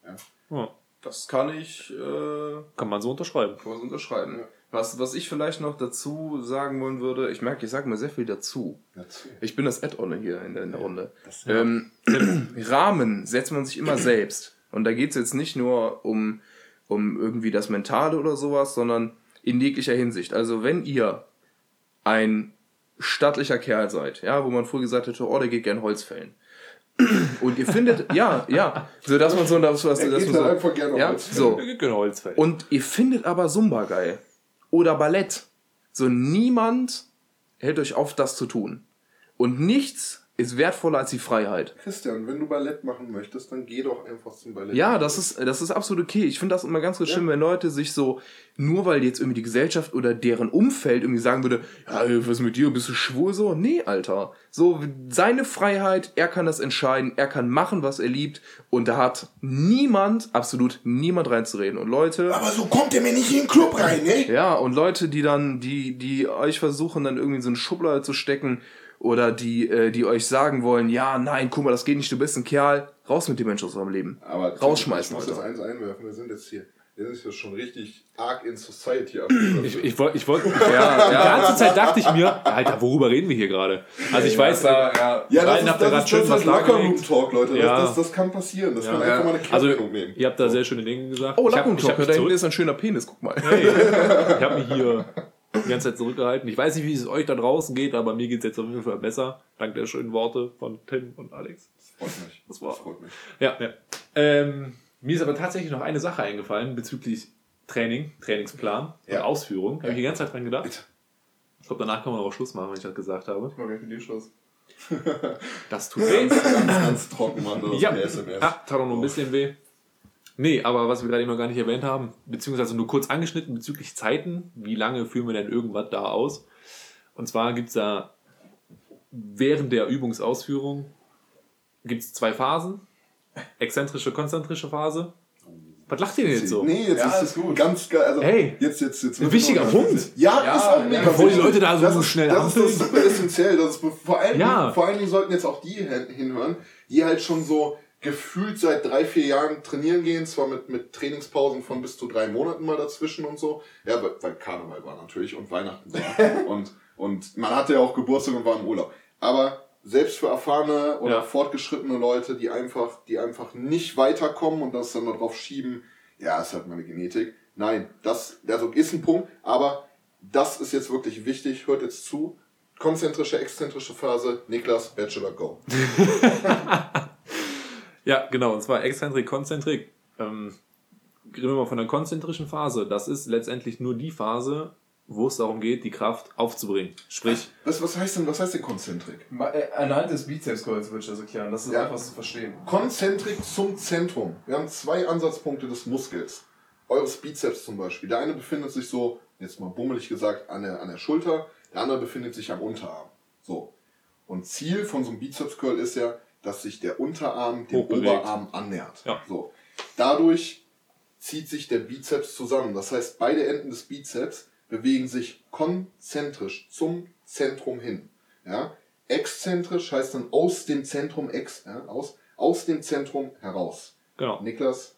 Ja. ja das kann ich. Äh, kann man so unterschreiben. Kann man so unterschreiben. Ja. Was, was ich vielleicht noch dazu sagen wollen würde, ich merke, ich sage mal sehr viel dazu. dazu. Ich bin das Add-on hier in der, in der Runde. Ähm, [CLEARS THROAT] Rahmen setzt man sich immer selbst. Und da geht es jetzt nicht nur um, um irgendwie das Mentale oder sowas, sondern in jeglicher Hinsicht. Also wenn ihr ein stattlicher Kerl seid, ja, wo man früher gesagt hätte, oh, der geht gern Holz fällen. Und ihr findet, [LAUGHS] ja, ja, so dass man so, dass, dass, dass man so, einfach gerne ja, Holz so. Holz Und ihr findet aber Zumba geil oder Ballett. So niemand hält euch auf, das zu tun. Und nichts ist wertvoller als die Freiheit. Christian, wenn du Ballett machen möchtest, dann geh doch einfach zum Ballett. Ja, das ist, das ist absolut okay. Ich finde das immer ganz, ganz ja. schlimm, wenn Leute sich so, nur weil jetzt irgendwie die Gesellschaft oder deren Umfeld irgendwie sagen würde, ja, was ist mit dir, bist du schwul so? Nee, Alter. So, seine Freiheit, er kann das entscheiden, er kann machen, was er liebt und da hat niemand, absolut niemand reinzureden. Und Leute. Aber so kommt er mir nicht in den Club rein, ne? Ja, und Leute, die dann, die, die euch versuchen, dann irgendwie so eine Schublade zu stecken, oder die, äh, die euch sagen wollen, ja, nein, guck mal, das geht nicht, du bist ein Kerl, raus mit den Menschen aus eurem Leben. Aber rausschmeißen. Ich muss das eins einwerfen, wir sind jetzt hier. Wir sind jetzt schon richtig arg in Society Ich, ich wollte, ich wollte, ja, die ganze Zeit dachte ich mir, Alter, worüber reden wir hier gerade? Also ich ja, weiß, da, ja, ja, das, ist, das, das, schön das ist Locker Room Talk, Leute. Ja. Das, das, das kann passieren. Das ja. kann einfach mal eine also, nehmen. Ihr habt da sehr schöne Dinge gesagt. Oh, Locker Room Talk, da hinten ist ein schöner Penis, guck mal. Hey, ich habe mir hier die ganze Zeit zurückgehalten. Ich weiß nicht, wie es euch da draußen geht, aber mir geht es jetzt auf jeden Fall besser. Dank der schönen Worte von Tim und Alex. Das freut mich. Das, war, das freut mich. Ja, ja. Ähm, mir ist aber tatsächlich noch eine Sache eingefallen bezüglich Training, Trainingsplan ja. und Ausführung. Habe ich die ganze Zeit dran gedacht. Ich glaube, danach kann man auch Schluss machen, wenn ich das gesagt habe. Ich mache mit dir Schluss. Das tut [LAUGHS] weh. Ganz, ganz trocken, Mann. Ja, ja, tat auch noch ein bisschen weh. Nee, aber was wir gerade noch gar nicht erwähnt haben, beziehungsweise nur kurz angeschnitten bezüglich Zeiten, wie lange führen wir denn irgendwas da aus? Und zwar gibt es da während der Übungsausführung gibt's zwei Phasen. Exzentrische, konzentrische Phase. Was lacht ihr denn jetzt so? Nee, jetzt ja, ist es gut. Ganz geil. Also hey, jetzt, jetzt, jetzt ein wichtiger Punkt. Ja, ja, ist auch mega Bevor die Leute da so das schnell Das ist super essentiell. Das ist vor, allen ja. Dingen, vor allen Dingen sollten jetzt auch die hinhören, die halt schon so gefühlt seit drei, vier Jahren trainieren gehen, zwar mit, mit Trainingspausen von bis zu drei Monaten mal dazwischen und so. Ja, weil, weil Karneval war natürlich und Weihnachten war. [LAUGHS] und, und man hatte ja auch Geburtstag und war im Urlaub. Aber selbst für erfahrene oder ja. fortgeschrittene Leute, die einfach, die einfach nicht weiterkommen und das dann darauf schieben, ja, ist halt meine Genetik. Nein, das also ist ein Punkt, aber das ist jetzt wirklich wichtig. Hört jetzt zu. Konzentrische, exzentrische Phase. Niklas, Bachelor, go. [LAUGHS] ja, genau. Und zwar Exzentrik, Konzentrik. Ähm, reden wir mal von der konzentrischen Phase. Das ist letztendlich nur die Phase, wo es darum geht, die Kraft aufzubringen. Sprich. Was, was heißt denn, was heißt denn Konzentrik? Äh, anhand des Bizepskreuz würde ich das erklären. Das ist ja. einfach zu verstehen. Konzentrik zum Zentrum. Wir haben zwei Ansatzpunkte des Muskels. Eures Bizeps zum Beispiel. Der eine befindet sich so, jetzt mal bummelig gesagt, an der, an der Schulter. Der andere befindet sich am Unterarm. So. Und Ziel von so einem Bizeps-Curl ist ja, dass sich der Unterarm dem Oberarm annähert. Ja. So. Dadurch zieht sich der Bizeps zusammen. Das heißt, beide Enden des Bizeps bewegen sich konzentrisch zum Zentrum hin. Ja? Exzentrisch heißt dann aus dem Zentrum ex, ja? aus, aus dem Zentrum heraus. Genau. Niklas?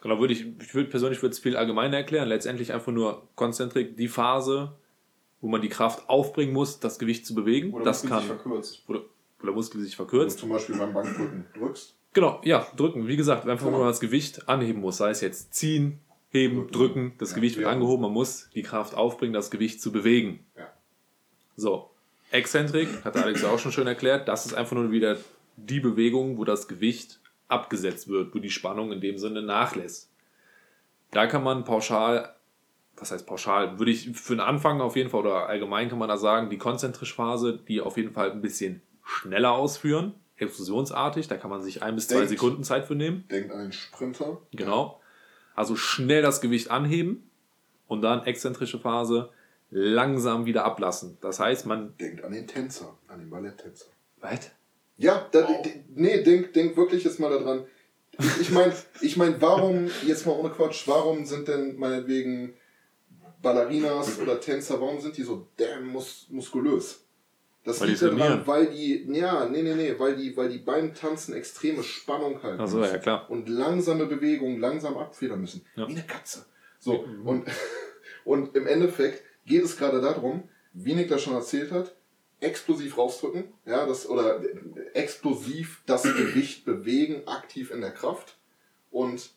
Genau, würde ich, ich würde persönlich würde es viel allgemeiner erklären. Letztendlich einfach nur konzentrisch die Phase, wo man die Kraft aufbringen muss, das Gewicht zu bewegen. Oder das kann, sich verkürzt. Oder, oder Muskel sich verkürzt. Wenn du zum Beispiel beim Bankdrücken drückst. Genau, ja, drücken. Wie gesagt, einfach genau. nur das Gewicht anheben muss. Sei es jetzt ziehen, heben, drücken, das ja, Gewicht wird ja. angehoben, man muss die Kraft aufbringen, das Gewicht zu bewegen. Ja. So, Exzentrik, hat Alex auch schon schön erklärt, das ist einfach nur wieder die Bewegung, wo das Gewicht abgesetzt wird, wo die Spannung in dem Sinne nachlässt. Da kann man pauschal, was heißt pauschal, würde ich für den Anfang auf jeden Fall oder allgemein kann man da sagen, die konzentrische Phase, die auf jeden Fall ein bisschen schneller ausführen, explosionsartig, da kann man sich ein bis denkt, zwei Sekunden Zeit für nehmen. Denkt an den Sprinter. Genau. Also schnell das Gewicht anheben und dann exzentrische Phase langsam wieder ablassen. Das heißt, man. Denkt an den Tänzer, an den Balletttänzer. Was? Ja, da, oh. nee, denk, denk wirklich jetzt mal daran. Ich, ich meine, ich mein, warum, jetzt mal ohne Quatsch, warum sind denn meinetwegen Ballerinas oder Tänzer, warum sind die so damn mus muskulös? Das weil liegt daran, weil die, ja, nee, nee, nee, weil die, weil die beim Tanzen extreme Spannung halten. Ach ja, klar. Und langsame Bewegungen langsam abfedern müssen. Ja. Wie eine Katze. So, mhm. und, [LAUGHS] und im Endeffekt geht es gerade darum, wie Nick das schon erzählt hat, explosiv rausdrücken, ja, das, oder explosiv das Gewicht bewegen, aktiv in der Kraft und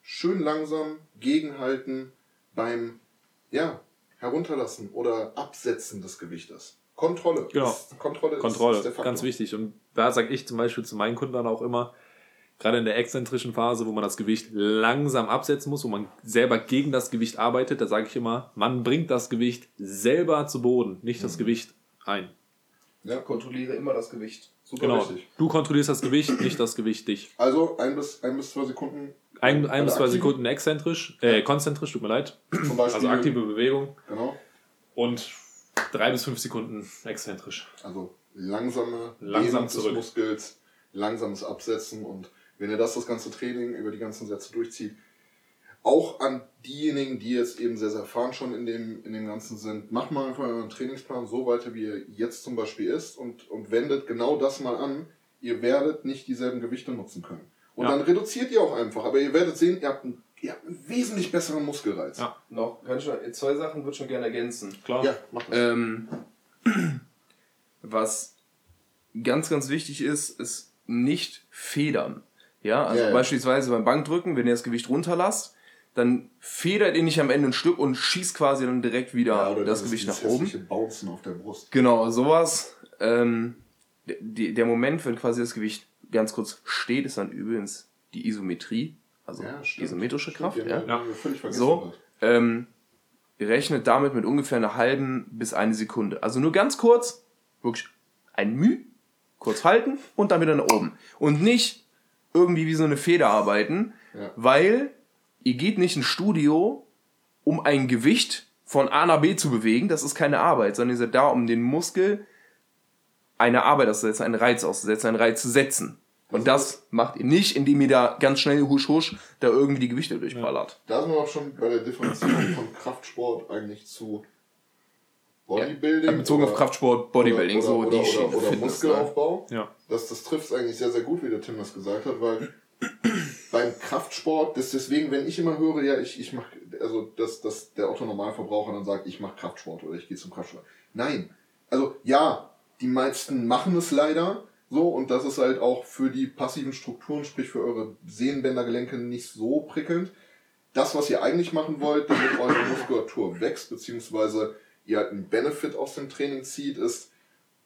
schön langsam gegenhalten beim, ja, herunterlassen oder absetzen des Gewichtes. Kontrolle. Genau. Ist, Kontrolle, Kontrolle ist, ist ganz wichtig. Und da sage ich zum Beispiel zu meinen Kunden dann auch immer, gerade in der exzentrischen Phase, wo man das Gewicht langsam absetzen muss, wo man selber gegen das Gewicht arbeitet, da sage ich immer, man bringt das Gewicht selber zu Boden, nicht das mhm. Gewicht ein. Ja, kontrolliere immer das Gewicht. Super genau. wichtig. Du kontrollierst das Gewicht, nicht das Gewicht dich. Also ein bis, ein bis zwei Sekunden. Ein, ein bis zwei Sekunden exzentrisch, äh, konzentrisch, tut mir leid. Zum Beispiel, also aktive Bewegung. Genau. Und drei bis fünf Sekunden exzentrisch. Also langsame Langsam des Muskels, langsames Absetzen und wenn ihr das das ganze Training über die ganzen Sätze durchzieht, auch an diejenigen, die jetzt eben sehr, sehr erfahren schon in dem, in dem Ganzen sind, macht mal einfach euren Trainingsplan so weiter, wie er jetzt zum Beispiel ist und, und wendet genau das mal an. Ihr werdet nicht dieselben Gewichte nutzen können. Und ja. dann reduziert ihr auch einfach. Aber ihr werdet sehen, ihr habt einen ihr habt einen wesentlich besseren Muskelreiz. Ja, noch. Kann ich schon, zwei Sachen würde ich schon gerne ergänzen. Klar. Ja, mach das. Ähm, [CLEARS THROAT] was ganz, ganz wichtig ist, ist nicht federn. Ja, also ja, ja. beispielsweise beim Bankdrücken, wenn ihr das Gewicht runterlasst, dann federt ihr nicht am Ende ein Stück und schießt quasi dann direkt wieder ja, das, das Gewicht nach oben. Bouncen auf der Brust. Genau, sowas. Ähm, der, der Moment, wenn quasi das Gewicht ganz kurz steht, ist dann übrigens die Isometrie, also ja, isometrische Kraft. Ja, ja. so, ähm, rechnet damit mit ungefähr einer halben bis eine Sekunde. Also nur ganz kurz, wirklich ein Müh, kurz halten und dann wieder nach oben. Und nicht irgendwie wie so eine Feder arbeiten, weil ihr geht nicht ins Studio, um ein Gewicht von A nach B zu bewegen. Das ist keine Arbeit, sondern ihr seid da, um den Muskel eine Arbeit auszusetzen, einen Reiz auszusetzen, einen Reiz zu setzen. Und das macht ihr nicht, indem ihr da ganz schnell husch husch da irgendwie die Gewichte durchballert. Da sind wir auch schon bei der Differenzierung von Kraftsport eigentlich zu Bodybuilding. Ja, bezogen oder, auf Kraftsport, Bodybuilding, oder, oder, so die Schiene. Oder, oder Muskelaufbau. Ja. Das, das trifft es eigentlich sehr, sehr gut, wie der Tim das gesagt hat, weil beim Kraftsport, das deswegen, wenn ich immer höre, ja, ich, ich mache, also dass, dass der Otto Normalverbraucher dann sagt, ich mache Kraftsport oder ich gehe zum Kraftsport. Nein. Also ja, die meisten machen es leider so und das ist halt auch für die passiven Strukturen, sprich für eure Sehnenbändergelenke nicht so prickelnd. Das, was ihr eigentlich machen wollt, damit eure Muskulatur wächst, beziehungsweise ihr halt einen Benefit aus dem Training zieht, ist,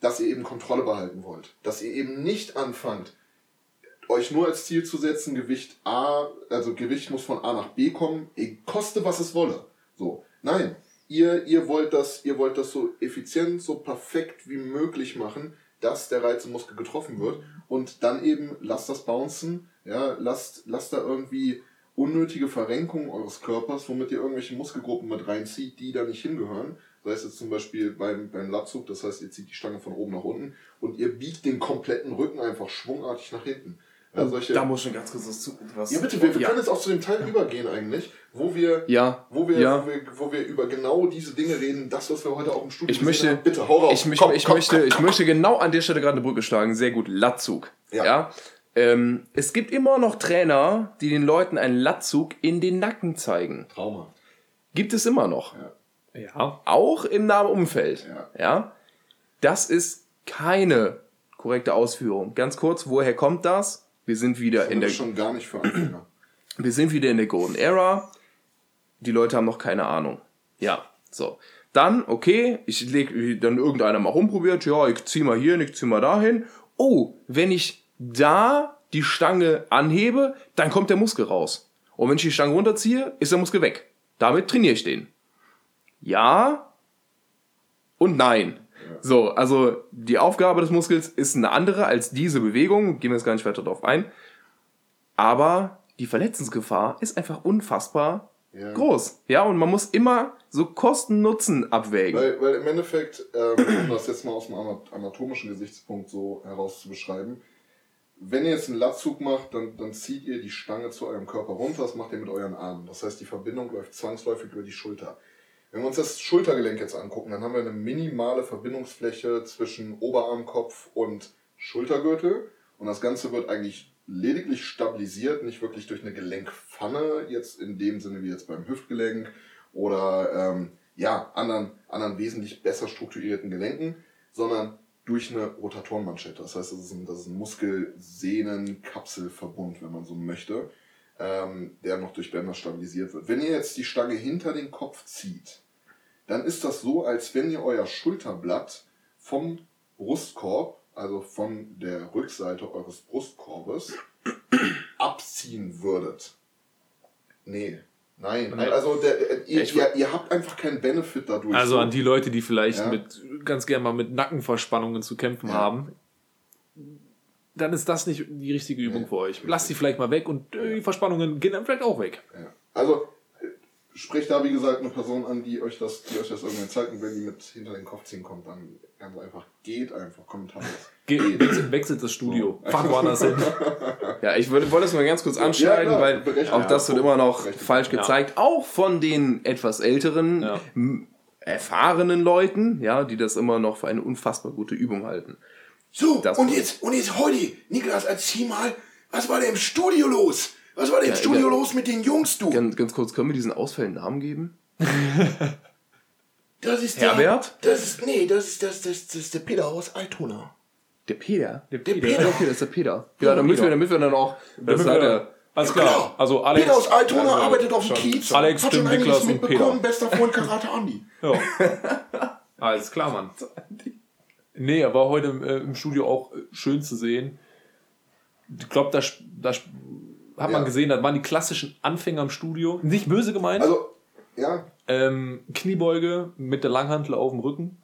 dass ihr eben Kontrolle behalten wollt. Dass ihr eben nicht anfangt, euch nur als Ziel zu setzen, Gewicht A, also Gewicht muss von A nach B kommen, koste was es wolle. So. Nein. Ihr, ihr wollt das, ihr wollt das so effizient, so perfekt wie möglich machen, dass der Reiz im Muskel getroffen wird. Und dann eben lasst das bouncen, ja, lasst, lasst da irgendwie unnötige Verrenkungen eures Körpers, womit ihr irgendwelche Muskelgruppen mit reinzieht, die da nicht hingehören. Sei es jetzt zum Beispiel beim, beim Latzug, das heißt, ihr zieht die Stange von oben nach unten und ihr biegt den kompletten Rücken einfach schwungartig nach hinten. Ja, solche, da muss schon ganz kurz was. Ja, bitte, wir, wir ja. können jetzt auch zu dem Teil übergehen eigentlich, wo wir, ja. wo, wir, ja. wo, wir, wo wir über genau diese Dinge reden, das, was wir heute auch im Studio ich möchte, haben. Bitte, hau raus. Ich, möchte, komm, ich, komm, möchte, komm, ich möchte genau an der Stelle gerade eine Brücke schlagen. Sehr gut, Latzug. Ja. ja? Ähm, es gibt immer noch Trainer, die den Leuten einen Latzug in den Nacken zeigen. Trauma. Gibt es immer noch. Ja. ja. Auch im nahen Umfeld. Ja. ja. Das ist keine korrekte Ausführung. Ganz kurz, woher kommt das? Wir sind wieder das in der. schon gar nicht für Anfänger. [CLEARS THROAT] Wir sind wieder in der Golden Era. Die Leute haben noch keine Ahnung. Ja, so. Dann, okay, ich leg, dann irgendeiner mal rumprobiert, ja, ich zieh mal hier, ich zieh mal dahin. Oh, wenn ich da die Stange anhebe, dann kommt der Muskel raus. Und wenn ich die Stange runterziehe, ist der Muskel weg. Damit trainiere ich den. Ja und nein. So, also die Aufgabe des Muskels ist eine andere als diese Bewegung. Gehen wir jetzt gar nicht weiter darauf ein. Aber die Verletzungsgefahr ist einfach unfassbar ja. groß. Ja, und man muss immer so Kosten-Nutzen abwägen. Weil, weil im Endeffekt, ähm, um das jetzt mal aus dem anatomischen Gesichtspunkt so herauszubeschreiben, wenn ihr jetzt einen Latzug macht, dann, dann zieht ihr die Stange zu eurem Körper runter, das macht ihr mit euren Armen. Das heißt, die Verbindung läuft zwangsläufig über die Schulter. Wenn wir uns das Schultergelenk jetzt angucken, dann haben wir eine minimale Verbindungsfläche zwischen Oberarmkopf und Schultergürtel. Und das Ganze wird eigentlich lediglich stabilisiert, nicht wirklich durch eine Gelenkpfanne, jetzt in dem Sinne wie jetzt beim Hüftgelenk oder ähm, ja, anderen, anderen wesentlich besser strukturierten Gelenken, sondern durch eine Rotatorenmanschette. Das heißt, das ist ein, das ist ein Muskel-Sehnen-Kapselverbund, wenn man so möchte ähm, der noch durch Bänder stabilisiert wird. Wenn ihr jetzt die Stange hinter den Kopf zieht, dann ist das so, als wenn ihr euer Schulterblatt vom Brustkorb, also von der Rückseite eures Brustkorbes, [COUGHS] abziehen würdet. Nee, Nein, nee. also der, ihr, ihr, ihr, habt einfach keinen Benefit dadurch. Also an die Leute, die vielleicht ja. mit ganz gerne mal mit Nackenverspannungen zu kämpfen ja. haben, dann ist das nicht die richtige Übung ja, für euch. Lasst sie vielleicht mal weg und äh, die Verspannungen gehen dann vielleicht auch weg. Ja. Also spricht da wie gesagt eine Person an, die euch das, die euch das irgendwie zeigt und wenn die mit hinter den Kopf ziehen kommt, dann ganz einfach geht einfach kommentarlos. Geht, wechselt, wechselt das Studio. So. Fahr woanders hin. Ja, ich wollte, wollte es mal ganz kurz anschneiden, ja, weil auch das wird immer noch falsch gezeigt, auch von den etwas älteren, erfahrenen Leuten, ja, die das immer noch für eine unfassbar gute Übung halten. So, das und jetzt, und jetzt heute, Niklas, erzähl mal, was war denn im Studio los? Was war denn im ja, Studio ja, los mit den Jungs, du? Ganz, ganz kurz, können wir diesen Ausfällen Namen geben? [LAUGHS] das ist Herbert? Der, das ist, nee, das ist, das, das, das ist der Peter aus Altona. Der Peter? Der, der Peter. Peter. Okay, das ist der Peter. Ja, damit, Wir, damit wir dann auch, das hat er, Alles klar. klar. Also Alex. Peter aus Altona also arbeitet auf dem Kiez. Alex, Hat Tim, Niklas und Peter. Bester Freund Karate Andi. [LAUGHS] Ja. Alles klar, Mann. Nee, er war heute im, äh, im Studio auch äh, schön zu sehen. Ich glaube, da, da hat ja. man gesehen, da waren die klassischen Anfänger im Studio. Nicht böse gemeint. Also, ja. Ähm, Kniebeuge mit der Langhantel auf dem Rücken.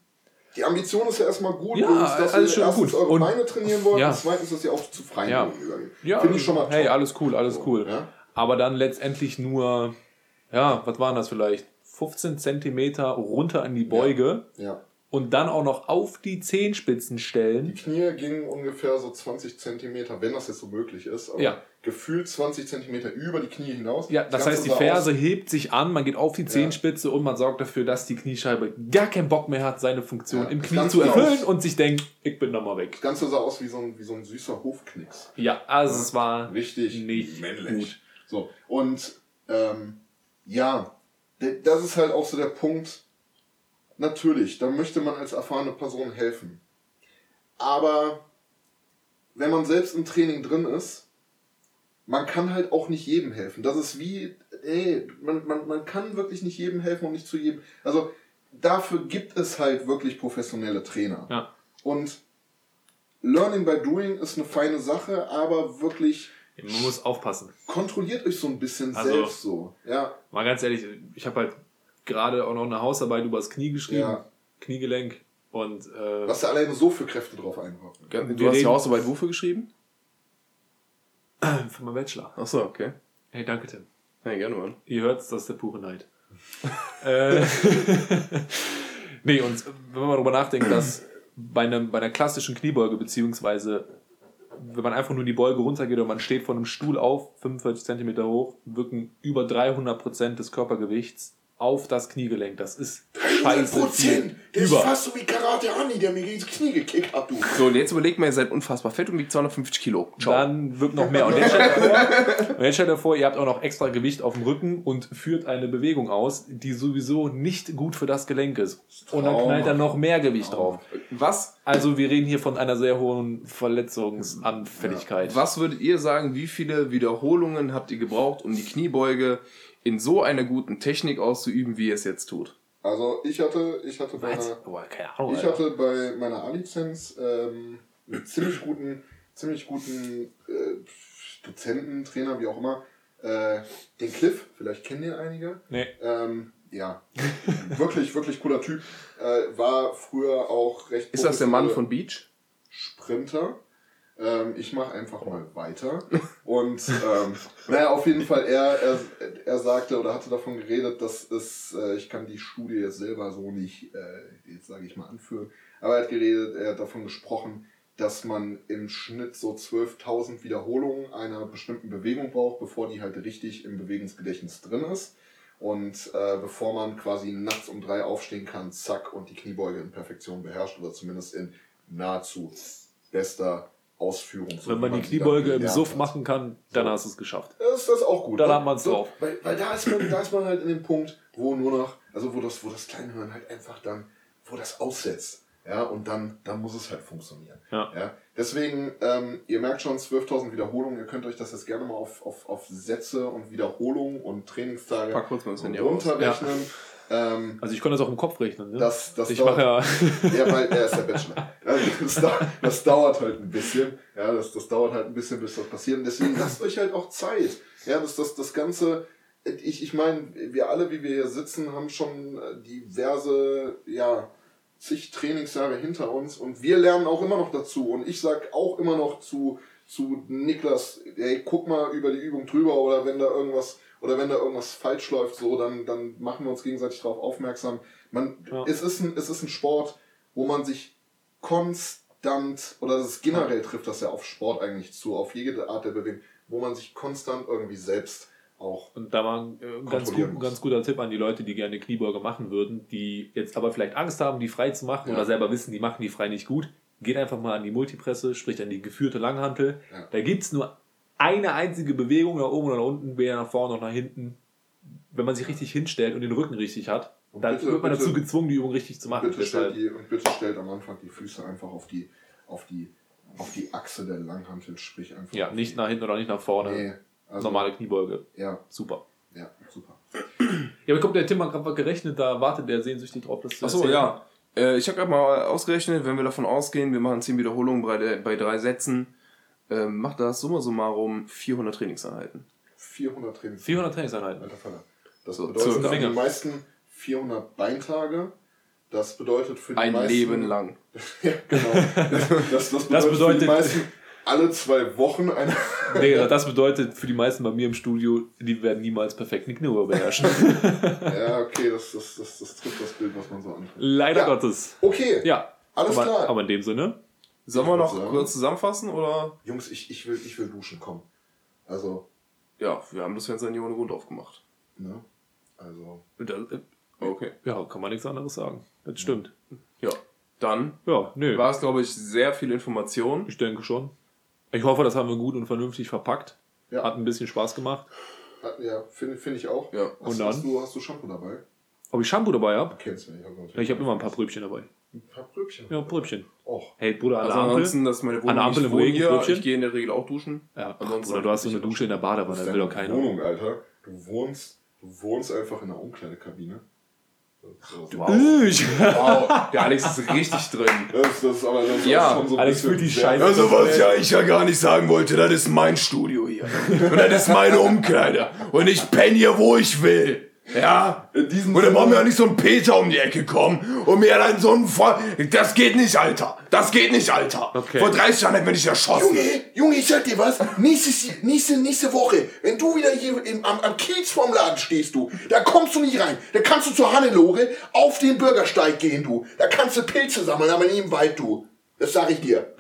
Die Ambition ist ja erstmal gut, ja, dass alles ihr erstens gut. eure und, Beine trainieren wollt ja. und zweitens, dass ihr auch zu freien ja. übergeht. Ja, Finde ich schon mal toll. Hey, alles cool, alles cool. Ja? Aber dann letztendlich nur, ja, was waren das vielleicht? 15 Zentimeter runter an die Beuge. Ja. ja und dann auch noch auf die Zehenspitzen stellen. Die Knie gingen ungefähr so 20 Zentimeter, wenn das jetzt so möglich ist. Aber ja. Gefühlt 20 Zentimeter über die Knie hinaus. Ja, das, das heißt, die Ferse aus. hebt sich an, man geht auf die Zehenspitze ja. und man sorgt dafür, dass die Kniescheibe gar keinen Bock mehr hat, seine Funktion ja, im Knie zu erfüllen aus. und sich denkt, ich bin nochmal weg. Das Ganze sah aus wie so ein, wie so ein süßer Hofknicks. Ja, also es war richtig nicht männlich. Gut. So, und ähm, ja, das ist halt auch so der Punkt, Natürlich, da möchte man als erfahrene Person helfen. Aber wenn man selbst im Training drin ist, man kann halt auch nicht jedem helfen. Das ist wie, ey, man, man, man kann wirklich nicht jedem helfen und nicht zu jedem. Also dafür gibt es halt wirklich professionelle Trainer. Ja. Und Learning by Doing ist eine feine Sache, aber wirklich. Man muss aufpassen. Kontrolliert euch so ein bisschen also, selbst so. Ja. Mal ganz ehrlich, ich habe halt gerade auch noch eine Hausarbeit übers Knie geschrieben. Ja. Kniegelenk. Und, äh, Was da alleine so für Kräfte drauf einwirken. Du hast die Hausarbeit wofür geschrieben? [CLEARS THROAT] Für meinen Bachelor. Achso, okay. Hey, danke, Tim. Hey, gerne, Mann. Ihr hört das ist der pure Neid. [LAUGHS] äh, [LAUGHS] nee, und wenn man darüber nachdenkt, dass bei, einem, bei einer klassischen Kniebeuge, beziehungsweise wenn man einfach nur die Beuge runtergeht und man steht von einem Stuhl auf, 45 cm hoch, wirken über 300 Prozent des Körpergewichts auf das Kniegelenk. Das ist scheiße. Prozent. Das ist fast so wie Karate Anni, der mir ins Knie gekickt hat, du. So, und jetzt überlegt mal, ihr seid unfassbar fett und wiegt 250 Kilo. Ciao. Dann wirkt noch mehr. Und jetzt stellt, vor, und jetzt stellt ihr vor, ihr habt auch noch extra Gewicht auf dem Rücken und führt eine Bewegung aus, die sowieso nicht gut für das Gelenk ist. Und dann knallt da noch mehr Gewicht drauf. Was? Also wir reden hier von einer sehr hohen Verletzungsanfälligkeit. Ja. Was würdet ihr sagen, wie viele Wiederholungen habt ihr gebraucht, um die Kniebeuge in so einer guten Technik auszuüben, wie er es jetzt tut. Also ich hatte, ich hatte bei meiner, oh, Ahnung, ich hatte bei meiner A-Lizenz ähm, einen ziemlich guten, ziemlich guten äh, Dozenten, Trainer, wie auch immer, äh, den Cliff, vielleicht kennen den einige. Nee. Ähm, ja, [LAUGHS] wirklich, wirklich cooler Typ. Äh, war früher auch recht. Ist das der Mann von Beach? Sprinter. Ähm, ich mache einfach mal weiter. Und ähm, naja, auf jeden Fall, er, er, er sagte oder hatte davon geredet, dass es, äh, ich kann die Studie jetzt selber so nicht, äh, jetzt sage ich mal, anführen, aber er hat geredet, er hat davon gesprochen, dass man im Schnitt so 12.000 Wiederholungen einer bestimmten Bewegung braucht, bevor die halt richtig im Bewegungsgedächtnis drin ist. Und äh, bevor man quasi nachts um drei aufstehen kann, zack, und die Kniebeuge in Perfektion beherrscht oder zumindest in nahezu bester Ausführung. So Wenn man die Kniebeuge im Suff hat. machen kann, dann so. hast du es geschafft. Das ist das auch gut. Dann hat man es drauf. Weil, weil da, ist man, da ist man halt in dem Punkt, wo nur noch, also wo das, wo das Kleinhirn halt einfach dann, wo das aussetzt. Ja, und dann, dann muss es halt funktionieren. Ja. ja? Deswegen, ähm, ihr merkt schon, 12.000 Wiederholungen. Ihr könnt euch das jetzt gerne mal auf, auf, auf Sätze und Wiederholungen und Trainingstage runterrechnen. Ja. Ähm, also ich konnte das auch im Kopf rechnen. Ne? Das, das ich dauert, ja. ja, weil er ist der Bachelor. Das, das, dauert halt ein bisschen. Ja, das, das dauert halt ein bisschen, bis das passiert. Und deswegen lasst euch halt auch Zeit. Ja, das, das, das Ganze, ich, ich meine, wir alle, wie wir hier sitzen, haben schon diverse, ja, zig Trainingsjahre hinter uns und wir lernen auch immer noch dazu. Und ich sag auch immer noch zu, zu Niklas, ey, guck mal über die Übung drüber oder wenn da irgendwas oder wenn da irgendwas falsch läuft, so, dann, dann machen wir uns gegenseitig darauf aufmerksam. Man, ja. es, ist ein, es ist ein Sport, wo man sich konstant, oder das generell trifft das ja auf Sport eigentlich zu, auf jede Art der Bewegung, wo man sich konstant irgendwie selbst auch. Und da war ein äh, ganz, gut, ganz guter Tipp an die Leute, die gerne Kniebeuge machen würden, die jetzt aber vielleicht Angst haben, die frei zu machen ja. oder selber wissen, die machen die frei nicht gut. Geht einfach mal an die Multipresse, sprich an die geführte Langhantel. Ja. Da gibt es nur eine einzige Bewegung nach oben oder nach unten, weder nach vorne noch nach hinten. Wenn man sich richtig hinstellt und den Rücken richtig hat, und dann bitte, wird man bitte, dazu gezwungen, die Übung richtig zu machen. Bitte stellt die, und bitte stellt am Anfang die Füße einfach auf die, auf die, auf die Achse der Langhantel, sprich einfach. Ja, nicht nach hinten oder nicht nach vorne. Nee, Also, Normale Kniebeuge. Ja. Super. Ja, super. Ja, aber kommt der Tim hat gerade gerechnet, da wartet der sehnsüchtig drauf, dass du Achso, ja. Äh, ich habe gerade mal ausgerechnet, wenn wir davon ausgehen, wir machen 10 Wiederholungen bei, bei drei Sätzen, äh, macht das summa summarum 400 Trainingseinheiten. 400 Trainingseinheiten. 400 Trainingseinheiten. Alter Vater. Das so, bedeutet für die meisten 400 Beintage. Das bedeutet für die Ein meisten... Ein Leben lang. [LAUGHS] ja, genau. Das, das, bedeutet, das bedeutet für die meisten alle zwei Wochen eine. [LAUGHS] nee, das bedeutet für die meisten bei mir im Studio, die werden niemals perfekt eine Knie beherrschen. [LAUGHS] ja, okay, das, das, das, das trifft das Bild, was man so anfängt. Leider ja. Gottes. Okay. Ja. Alles aber, klar. Aber in dem Sinne. Sollen wir noch kurz zusammenfassen oder? Jungs, ich, ich, will, ich will duschen, komm. Also. Ja, wir haben das Fenster nicht ohne Grund aufgemacht. Ne? Also. Äh, okay. Ja, kann man nichts anderes sagen. Das stimmt. Ja. Dann ja, nö. war es, glaube ich, sehr viel Information. Ich denke schon. Ich hoffe, das haben wir gut und vernünftig verpackt. Ja. Hat ein bisschen Spaß gemacht. Ja, finde find ich auch. Ja. Hast, und dann? Hast du, hast du Shampoo dabei? Ob ich Shampoo dabei habe? Kennst du nicht. Ja, ich habe immer ein paar Pröbchen dabei. Ein paar Pröbchen? Ja, Pröbchen. Och. Hey, Bruder, an also der Ampel. Das ist meine Wohnung. An der Ampel im Regen, hier. Ich gehe in der Regel auch duschen. Ja, ansonsten Bruder, du hast so eine Dusche in der Badewanne, das will doch keiner. Wohnung, Alter. Du wohnst, du wohnst einfach in der Umkleidekabine. Wow. wow. [LAUGHS] Der Alex ist richtig drin. Das, das ist aber das ja, schon so Alex fühlt die Scheiße. Also was ja ich ja gar nicht sagen wollte, das ist mein Studio hier. Und das ist meine Umkleide. Und ich penne hier, wo ich will. Ja? In diesem und dann wollen wir ja nicht so ein Peter um die Ecke kommen und mir dann so ein... Vor das geht nicht, Alter. Das geht nicht, Alter. Okay. Vor 30 Jahren hätten wir dich erschossen. Junge, Junge, ich sag dir was. Nächstes, nächste, nächste Woche, wenn du wieder hier im, am, am Kiez vorm Laden stehst, du, da kommst du nicht rein. Da kannst du zur Hannelore auf den Bürgersteig gehen, du. Da kannst du Pilze sammeln, aber nie im Wald, du. Das sag ich dir.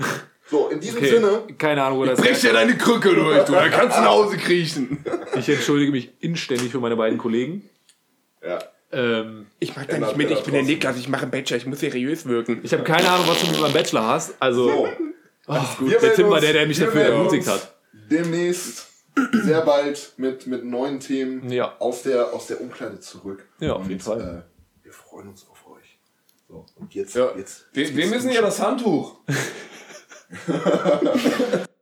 So, in diesem okay. Sinne. Keine Ahnung, wo das Brech dir deine Krücke durch, du. Da kannst du nach Hause kriechen. Ich entschuldige mich inständig für meine beiden Kollegen. Ja. Ähm, ich mag da nicht mit, ich bin der Niklas, ich mache einen Bachelor, ich muss seriös wirken. Ich habe keine Ahnung, was du mit meinem Bachelor hast. Also, so. alles gut. Der Tim war der, der mich dafür ermutigt hat. Demnächst, sehr bald, mit, mit neuen Themen ja. aus, der, aus der Umkleide zurück. Ja, auf jeden und, Fall. Äh, wir freuen uns auf euch. So, und jetzt. Ja. jetzt, wir, wir müssen ja das Handtuch. [LAUGHS] [LAUGHS]